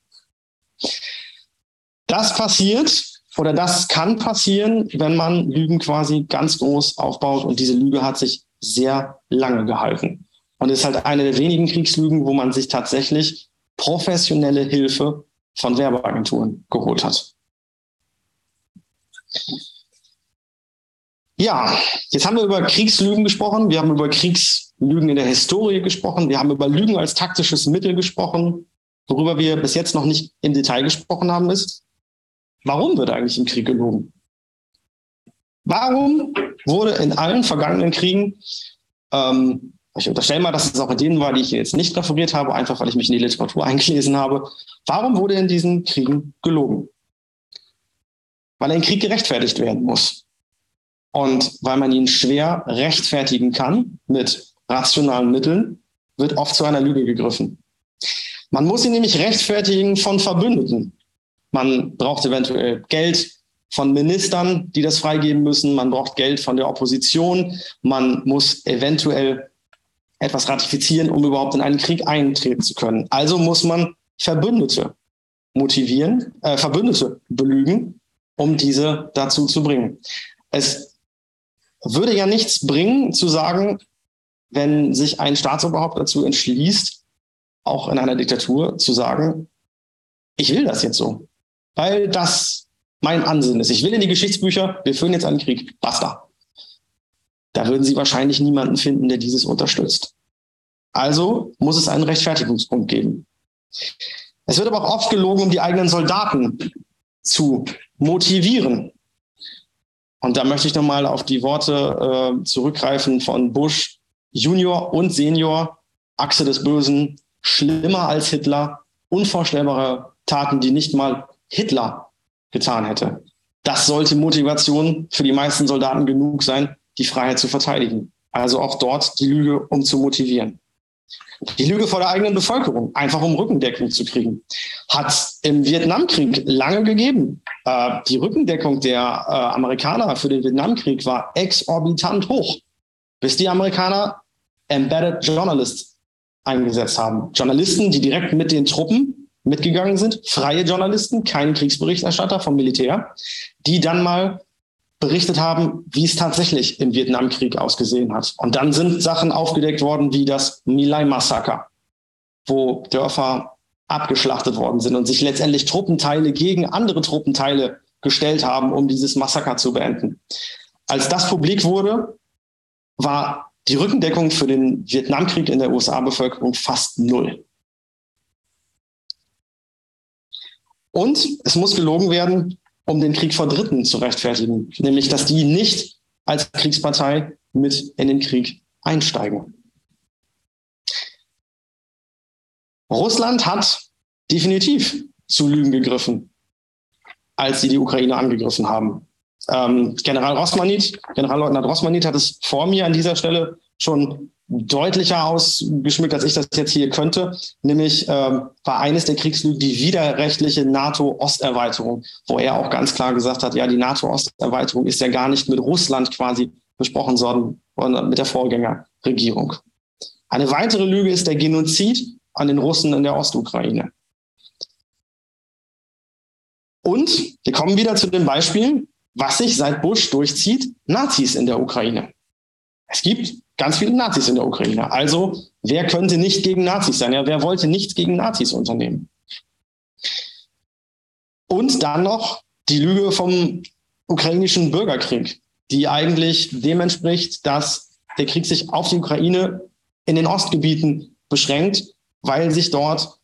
Das passiert oder das kann passieren, wenn man Lügen quasi ganz groß aufbaut und diese Lüge hat sich sehr lange gehalten. Und ist halt eine der wenigen Kriegslügen, wo man sich tatsächlich professionelle Hilfe von Werbeagenturen geholt hat. Ja, jetzt haben wir über Kriegslügen gesprochen, wir haben über Kriegslügen in der Historie gesprochen, wir haben über Lügen als taktisches Mittel gesprochen. Worüber wir bis jetzt noch nicht im Detail gesprochen haben, ist, warum wird eigentlich im Krieg gelogen? Warum wurde in allen vergangenen Kriegen, ähm, ich unterstelle mal, dass es auch in denen war, die ich jetzt nicht referiert habe, einfach weil ich mich in die Literatur eingelesen habe, warum wurde in diesen Kriegen gelogen? Weil ein Krieg gerechtfertigt werden muss. Und weil man ihn schwer rechtfertigen kann mit rationalen Mitteln, wird oft zu einer Lüge gegriffen. Man muss ihn nämlich rechtfertigen von Verbündeten. Man braucht eventuell Geld, von Ministern, die das freigeben müssen. Man braucht Geld von der Opposition. Man muss eventuell etwas ratifizieren, um überhaupt in einen Krieg eintreten zu können. Also muss man Verbündete motivieren, äh, Verbündete belügen, um diese dazu zu bringen. Es würde ja nichts bringen, zu sagen, wenn sich ein Staatsoberhaupt dazu entschließt, auch in einer Diktatur zu sagen, ich will das jetzt so, weil das mein Ansinnen ist. Ich will in die Geschichtsbücher, wir führen jetzt einen Krieg. Basta. Da würden Sie wahrscheinlich niemanden finden, der dieses unterstützt. Also muss es einen Rechtfertigungspunkt geben. Es wird aber auch oft gelogen, um die eigenen Soldaten zu motivieren. Und da möchte ich nochmal auf die Worte äh, zurückgreifen von Bush Junior und Senior, Achse des Bösen, schlimmer als Hitler, unvorstellbare Taten, die nicht mal Hitler getan hätte. Das sollte Motivation für die meisten Soldaten genug sein, die Freiheit zu verteidigen. Also auch dort die Lüge, um zu motivieren. Die Lüge vor der eigenen Bevölkerung, einfach um Rückendeckung zu kriegen, hat im Vietnamkrieg lange gegeben. Äh, die Rückendeckung der äh, Amerikaner für den Vietnamkrieg war exorbitant hoch, bis die Amerikaner Embedded Journalists eingesetzt haben. Journalisten, die direkt mit den Truppen mitgegangen sind, freie Journalisten, keine Kriegsberichterstatter vom Militär, die dann mal berichtet haben, wie es tatsächlich im Vietnamkrieg ausgesehen hat. Und dann sind Sachen aufgedeckt worden wie das Milai-Massaker, wo Dörfer abgeschlachtet worden sind und sich letztendlich Truppenteile gegen andere Truppenteile gestellt haben, um dieses Massaker zu beenden. Als das publik wurde, war die Rückendeckung für den Vietnamkrieg in der USA-Bevölkerung fast null. Und es muss gelogen werden, um den Krieg vor Dritten zu rechtfertigen, nämlich dass die nicht als Kriegspartei mit in den Krieg einsteigen. Russland hat definitiv zu Lügen gegriffen, als sie die Ukraine angegriffen haben. Ähm, General Rosmanit, Generalleutnant Rosmanit hat es vor mir an dieser Stelle schon deutlicher ausgeschmückt, als ich das jetzt hier könnte. Nämlich ähm, war eines der Kriegslügen die widerrechtliche NATO-Osterweiterung, wo er auch ganz klar gesagt hat, ja, die NATO-Osterweiterung ist ja gar nicht mit Russland quasi besprochen worden, sondern mit der Vorgängerregierung. Eine weitere Lüge ist der Genozid an den Russen in der Ostukraine. Und wir kommen wieder zu dem Beispiel, was sich seit Bush durchzieht, Nazis in der Ukraine. Es gibt ganz viele Nazis in der Ukraine. Also wer könnte nicht gegen Nazis sein? Ja, wer wollte nichts gegen Nazis unternehmen? Und dann noch die Lüge vom ukrainischen Bürgerkrieg, die eigentlich dem entspricht, dass der Krieg sich auf die Ukraine in den Ostgebieten beschränkt, weil sich dort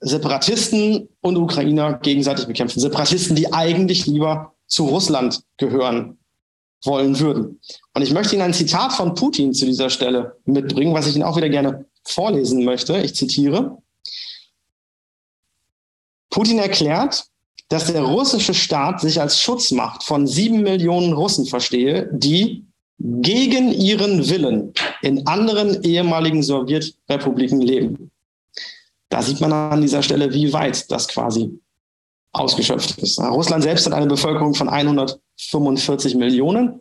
Separatisten und Ukrainer gegenseitig bekämpfen. Separatisten, die eigentlich lieber zu Russland gehören wollen würden. Und ich möchte Ihnen ein Zitat von Putin zu dieser Stelle mitbringen, was ich Ihnen auch wieder gerne vorlesen möchte. Ich zitiere. Putin erklärt, dass der russische Staat sich als Schutzmacht von sieben Millionen Russen verstehe, die gegen ihren Willen in anderen ehemaligen Sowjetrepubliken leben. Da sieht man an dieser Stelle, wie weit das quasi ausgeschöpft ist. Russland selbst hat eine Bevölkerung von 145 Millionen,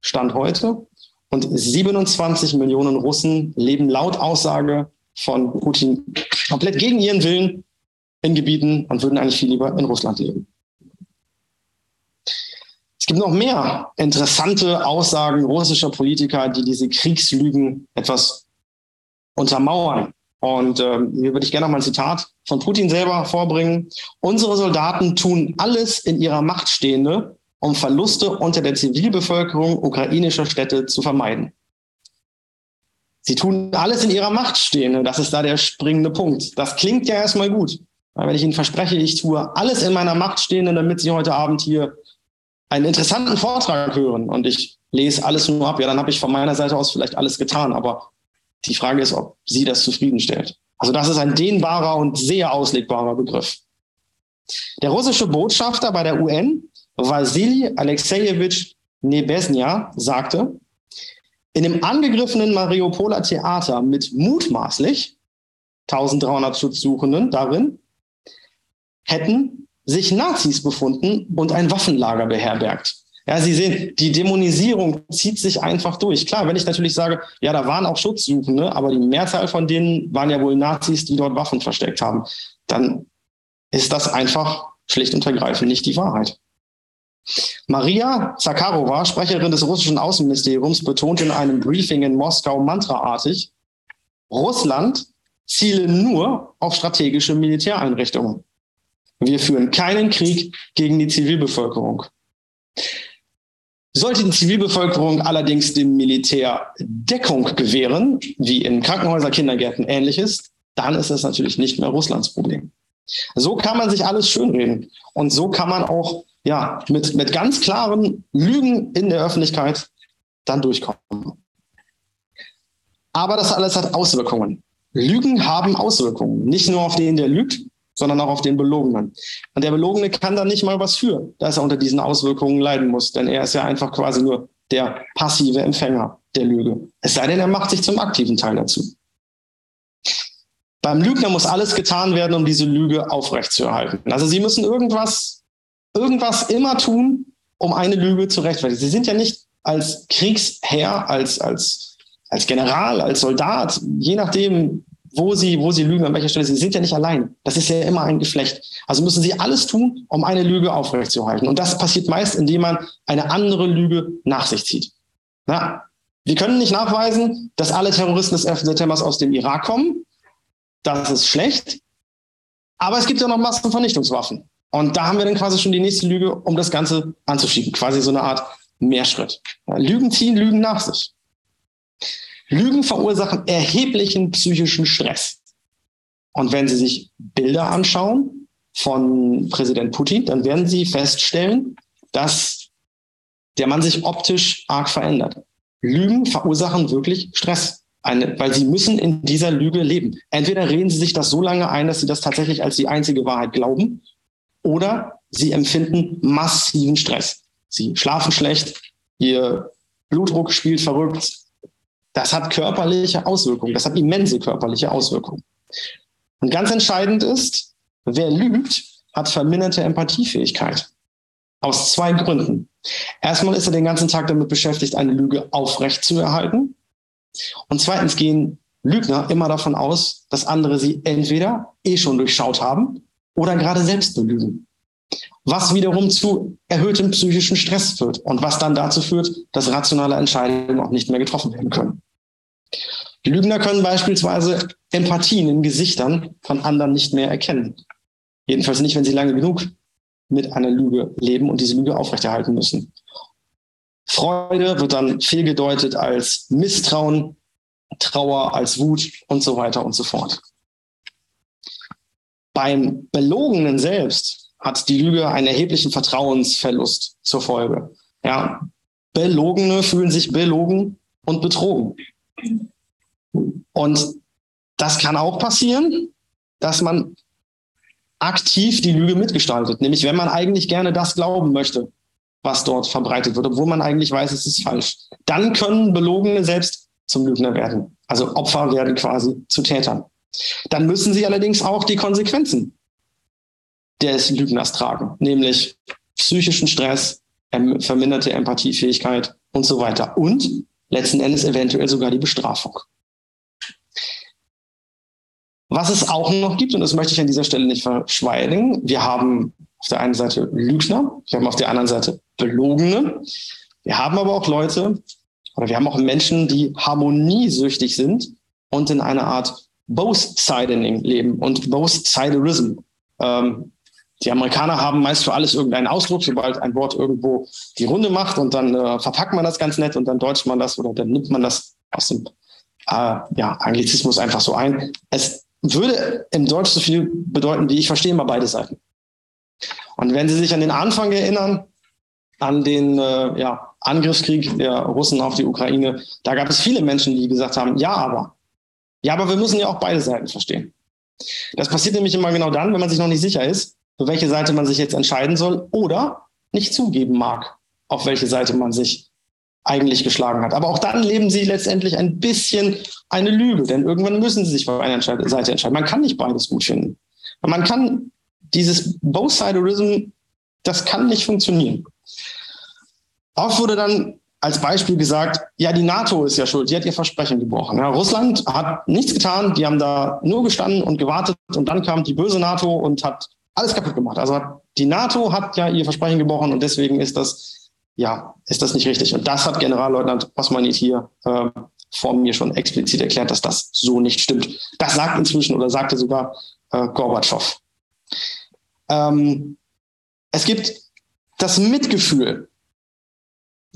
Stand heute. Und 27 Millionen Russen leben laut Aussage von Putin komplett gegen ihren Willen in Gebieten und würden eigentlich viel lieber in Russland leben. Es gibt noch mehr interessante Aussagen russischer Politiker, die diese Kriegslügen etwas untermauern. Und ähm, hier würde ich gerne noch mal ein Zitat von Putin selber vorbringen. Unsere Soldaten tun alles in ihrer Macht Stehende, um Verluste unter der Zivilbevölkerung ukrainischer Städte zu vermeiden. Sie tun alles in ihrer Macht Stehende. Das ist da der springende Punkt. Das klingt ja erstmal gut. Weil wenn ich Ihnen verspreche, ich tue alles in meiner Macht Stehende, damit Sie heute Abend hier einen interessanten Vortrag hören und ich lese alles nur ab, ja, dann habe ich von meiner Seite aus vielleicht alles getan. Aber die Frage ist, ob Sie das zufriedenstellt. Also das ist ein dehnbarer und sehr auslegbarer Begriff. Der russische Botschafter bei der UN, Vasily Alexejewitsch Nebesnia, sagte, in dem angegriffenen Mariupoler Theater mit mutmaßlich 1300 Schutzsuchenden darin hätten sich Nazis befunden und ein Waffenlager beherbergt. Ja, Sie sehen, die Dämonisierung zieht sich einfach durch. Klar, wenn ich natürlich sage, ja, da waren auch Schutzsuchende, aber die Mehrzahl von denen waren ja wohl Nazis, die dort Waffen versteckt haben, dann ist das einfach schlicht und ergreifend nicht die Wahrheit. Maria Zakharova, Sprecherin des russischen Außenministeriums, betont in einem Briefing in Moskau mantraartig, Russland ziele nur auf strategische Militäreinrichtungen. Wir führen keinen Krieg gegen die Zivilbevölkerung. Sollte die Zivilbevölkerung allerdings dem Militär Deckung gewähren, wie in Krankenhäusern, Kindergärten ähnliches, dann ist das natürlich nicht mehr Russlands Problem. So kann man sich alles schönreden. Und so kann man auch ja, mit, mit ganz klaren Lügen in der Öffentlichkeit dann durchkommen. Aber das alles hat Auswirkungen. Lügen haben Auswirkungen. Nicht nur auf den, der lügt, sondern auch auf den Belogenen. Und der Belogene kann da nicht mal was für, dass er unter diesen Auswirkungen leiden muss, denn er ist ja einfach quasi nur der passive Empfänger der Lüge. Es sei denn, er macht sich zum aktiven Teil dazu. Beim Lügner muss alles getan werden, um diese Lüge aufrechtzuerhalten. Also sie müssen irgendwas, irgendwas immer tun, um eine Lüge zu rechtfertigen. Sie sind ja nicht als Kriegsherr, als, als, als General, als Soldat, je nachdem, wo sie, wo sie lügen, an welcher Stelle. Sie sind ja nicht allein. Das ist ja immer ein Geflecht. Also müssen sie alles tun, um eine Lüge aufrechtzuerhalten. Und das passiert meist, indem man eine andere Lüge nach sich zieht. Na, wir können nicht nachweisen, dass alle Terroristen des 11. September aus dem Irak kommen. Das ist schlecht. Aber es gibt ja noch Massenvernichtungswaffen. Und da haben wir dann quasi schon die nächste Lüge, um das Ganze anzuschieben. Quasi so eine Art Mehrschritt. Lügen ziehen Lügen nach sich. Lügen verursachen erheblichen psychischen Stress. Und wenn Sie sich Bilder anschauen von Präsident Putin, dann werden Sie feststellen, dass der Mann sich optisch arg verändert. Lügen verursachen wirklich Stress, eine, weil sie müssen in dieser Lüge leben. Entweder reden sie sich das so lange ein, dass sie das tatsächlich als die einzige Wahrheit glauben, oder sie empfinden massiven Stress. Sie schlafen schlecht, ihr Blutdruck spielt verrückt, das hat körperliche Auswirkungen, das hat immense körperliche Auswirkungen. Und ganz entscheidend ist, wer lügt, hat verminderte Empathiefähigkeit. Aus zwei Gründen. Erstmal ist er den ganzen Tag damit beschäftigt, eine Lüge aufrecht zu erhalten. Und zweitens gehen Lügner immer davon aus, dass andere sie entweder eh schon durchschaut haben oder gerade selbst belügen. Was wiederum zu erhöhtem psychischen Stress führt und was dann dazu führt, dass rationale Entscheidungen auch nicht mehr getroffen werden können. Lügner können beispielsweise Empathien in Gesichtern von anderen nicht mehr erkennen. Jedenfalls nicht, wenn sie lange genug mit einer Lüge leben und diese Lüge aufrechterhalten müssen. Freude wird dann fehlgedeutet als Misstrauen, Trauer als Wut und so weiter und so fort. Beim Belogenen selbst hat die Lüge einen erheblichen Vertrauensverlust zur Folge. Ja, Belogene fühlen sich belogen und betrogen. Und das kann auch passieren, dass man aktiv die Lüge mitgestaltet, nämlich wenn man eigentlich gerne das glauben möchte, was dort verbreitet wird, obwohl man eigentlich weiß, es ist falsch. Dann können Belogene selbst zum Lügner werden. Also Opfer werden quasi zu Tätern. Dann müssen sie allerdings auch die Konsequenzen des Lügners tragen, nämlich psychischen Stress, verminderte Empathiefähigkeit und so weiter. Und letzten Endes eventuell sogar die Bestrafung. Was es auch noch gibt, und das möchte ich an dieser Stelle nicht verschweigen, wir haben auf der einen Seite Lügner, wir haben auf der anderen Seite Belogene, wir haben aber auch Leute, oder wir haben auch Menschen, die harmoniesüchtig sind und in einer Art Both-Sidening leben und Both-Siderism. Ähm, die Amerikaner haben meist für alles irgendeinen Ausdruck, sobald ein Wort irgendwo die Runde macht und dann äh, verpackt man das ganz nett und dann deutscht man das oder dann nimmt man das aus dem äh, ja, Anglizismus einfach so ein. Es würde im Deutsch so viel bedeuten, wie ich verstehe mal beide Seiten. Und wenn Sie sich an den Anfang erinnern, an den äh, ja, Angriffskrieg der Russen auf die Ukraine, da gab es viele Menschen, die gesagt haben, ja, aber. Ja, aber wir müssen ja auch beide Seiten verstehen. Das passiert nämlich immer genau dann, wenn man sich noch nicht sicher ist, für welche Seite man sich jetzt entscheiden soll oder nicht zugeben mag, auf welche Seite man sich eigentlich geschlagen hat. Aber auch dann leben sie letztendlich ein bisschen eine Lüge, denn irgendwann müssen sie sich für eine Seite entscheiden. Man kann nicht beides gut finden. Man kann dieses Both-Siderism, das kann nicht funktionieren. Oft wurde dann als Beispiel gesagt, ja, die NATO ist ja schuld, die hat ihr Versprechen gebrochen. Ja, Russland hat nichts getan, die haben da nur gestanden und gewartet und dann kam die böse NATO und hat alles kaputt gemacht. Also die NATO hat ja ihr Versprechen gebrochen und deswegen ist das, ja, ist das nicht richtig. Und das hat Generalleutnant Osmanit hier äh, vor mir schon explizit erklärt, dass das so nicht stimmt. Das sagt inzwischen oder sagte sogar äh, Gorbatschow. Ähm, es gibt das Mitgefühl.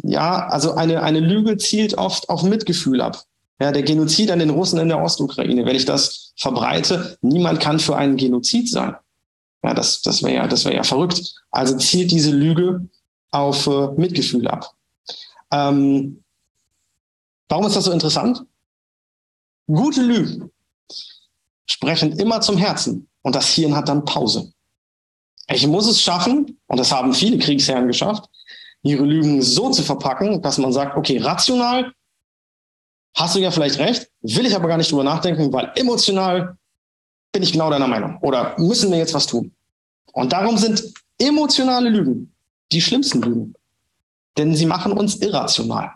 Ja, also eine, eine Lüge zielt oft auf Mitgefühl ab. Ja, der Genozid an den Russen in der Ostukraine, wenn ich das verbreite, niemand kann für einen Genozid sein. Ja, das, das wäre ja, das wäre ja verrückt. Also zielt diese Lüge auf äh, Mitgefühl ab. Ähm, warum ist das so interessant? Gute Lügen sprechen immer zum Herzen und das Hirn hat dann Pause. Ich muss es schaffen, und das haben viele Kriegsherren geschafft, ihre Lügen so zu verpacken, dass man sagt, okay, rational hast du ja vielleicht recht, will ich aber gar nicht drüber nachdenken, weil emotional bin ich genau deiner Meinung oder müssen wir jetzt was tun. Und darum sind emotionale Lügen die schlimmsten Lügen, denn sie machen uns irrational.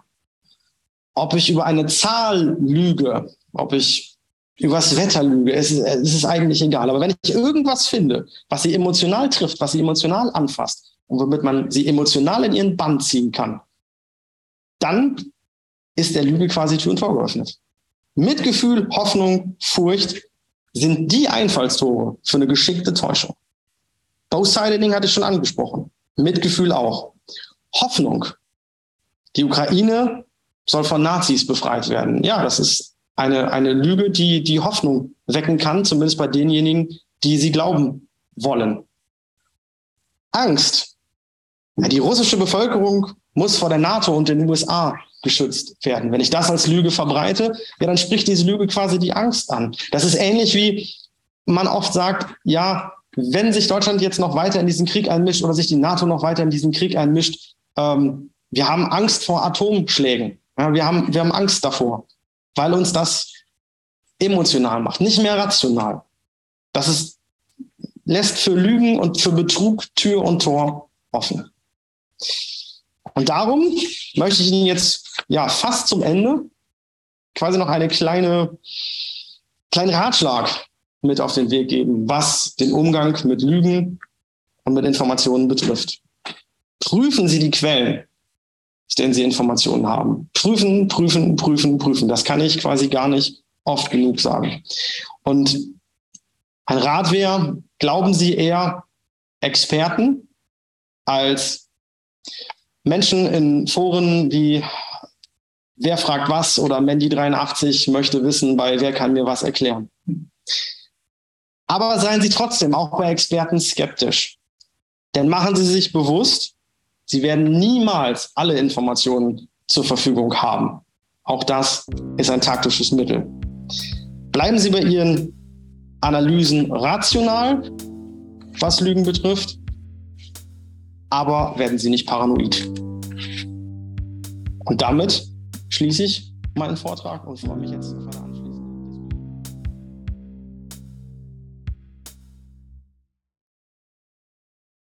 Ob ich über eine Zahl lüge, ob ich übers Wetter lüge, es ist, es ist eigentlich egal. Aber wenn ich irgendwas finde, was sie emotional trifft, was sie emotional anfasst und womit man sie emotional in ihren Band ziehen kann, dann ist der Lüge quasi Tür und Tor geöffnet. Mitgefühl, Hoffnung, Furcht sind die Einfallstore für eine geschickte Täuschung. Both-Siding hatte ich schon angesprochen. Mitgefühl auch. Hoffnung. Die Ukraine soll von Nazis befreit werden. Ja, das ist eine, eine Lüge, die die Hoffnung wecken kann, zumindest bei denjenigen, die sie glauben wollen. Angst. Die russische Bevölkerung muss vor der NATO und den USA geschützt werden. Wenn ich das als Lüge verbreite, ja, dann spricht diese Lüge quasi die Angst an. Das ist ähnlich wie man oft sagt, ja, wenn sich Deutschland jetzt noch weiter in diesen Krieg einmischt oder sich die NATO noch weiter in diesen Krieg einmischt, ähm, wir haben Angst vor Atomschlägen. Ja, wir, haben, wir haben Angst davor, weil uns das emotional macht, nicht mehr rational. Das ist, lässt für Lügen und für Betrug Tür und Tor offen. Und darum möchte ich Ihnen jetzt ja fast zum Ende quasi noch eine kleine, kleinen Ratschlag mit auf den Weg geben, was den Umgang mit Lügen und mit Informationen betrifft. Prüfen Sie die Quellen, aus denen Sie Informationen haben. Prüfen, prüfen, prüfen, prüfen. Das kann ich quasi gar nicht oft genug sagen. Und ein Rat wäre, glauben Sie eher Experten als Menschen in Foren wie Wer fragt was oder Mandy83 möchte wissen bei Wer kann mir was erklären. Aber seien Sie trotzdem auch bei Experten skeptisch. Denn machen Sie sich bewusst, Sie werden niemals alle Informationen zur Verfügung haben. Auch das ist ein taktisches Mittel. Bleiben Sie bei Ihren Analysen rational, was Lügen betrifft, aber werden Sie nicht paranoid. Und damit schließe ich meinen Vortrag und freue mich jetzt auf eine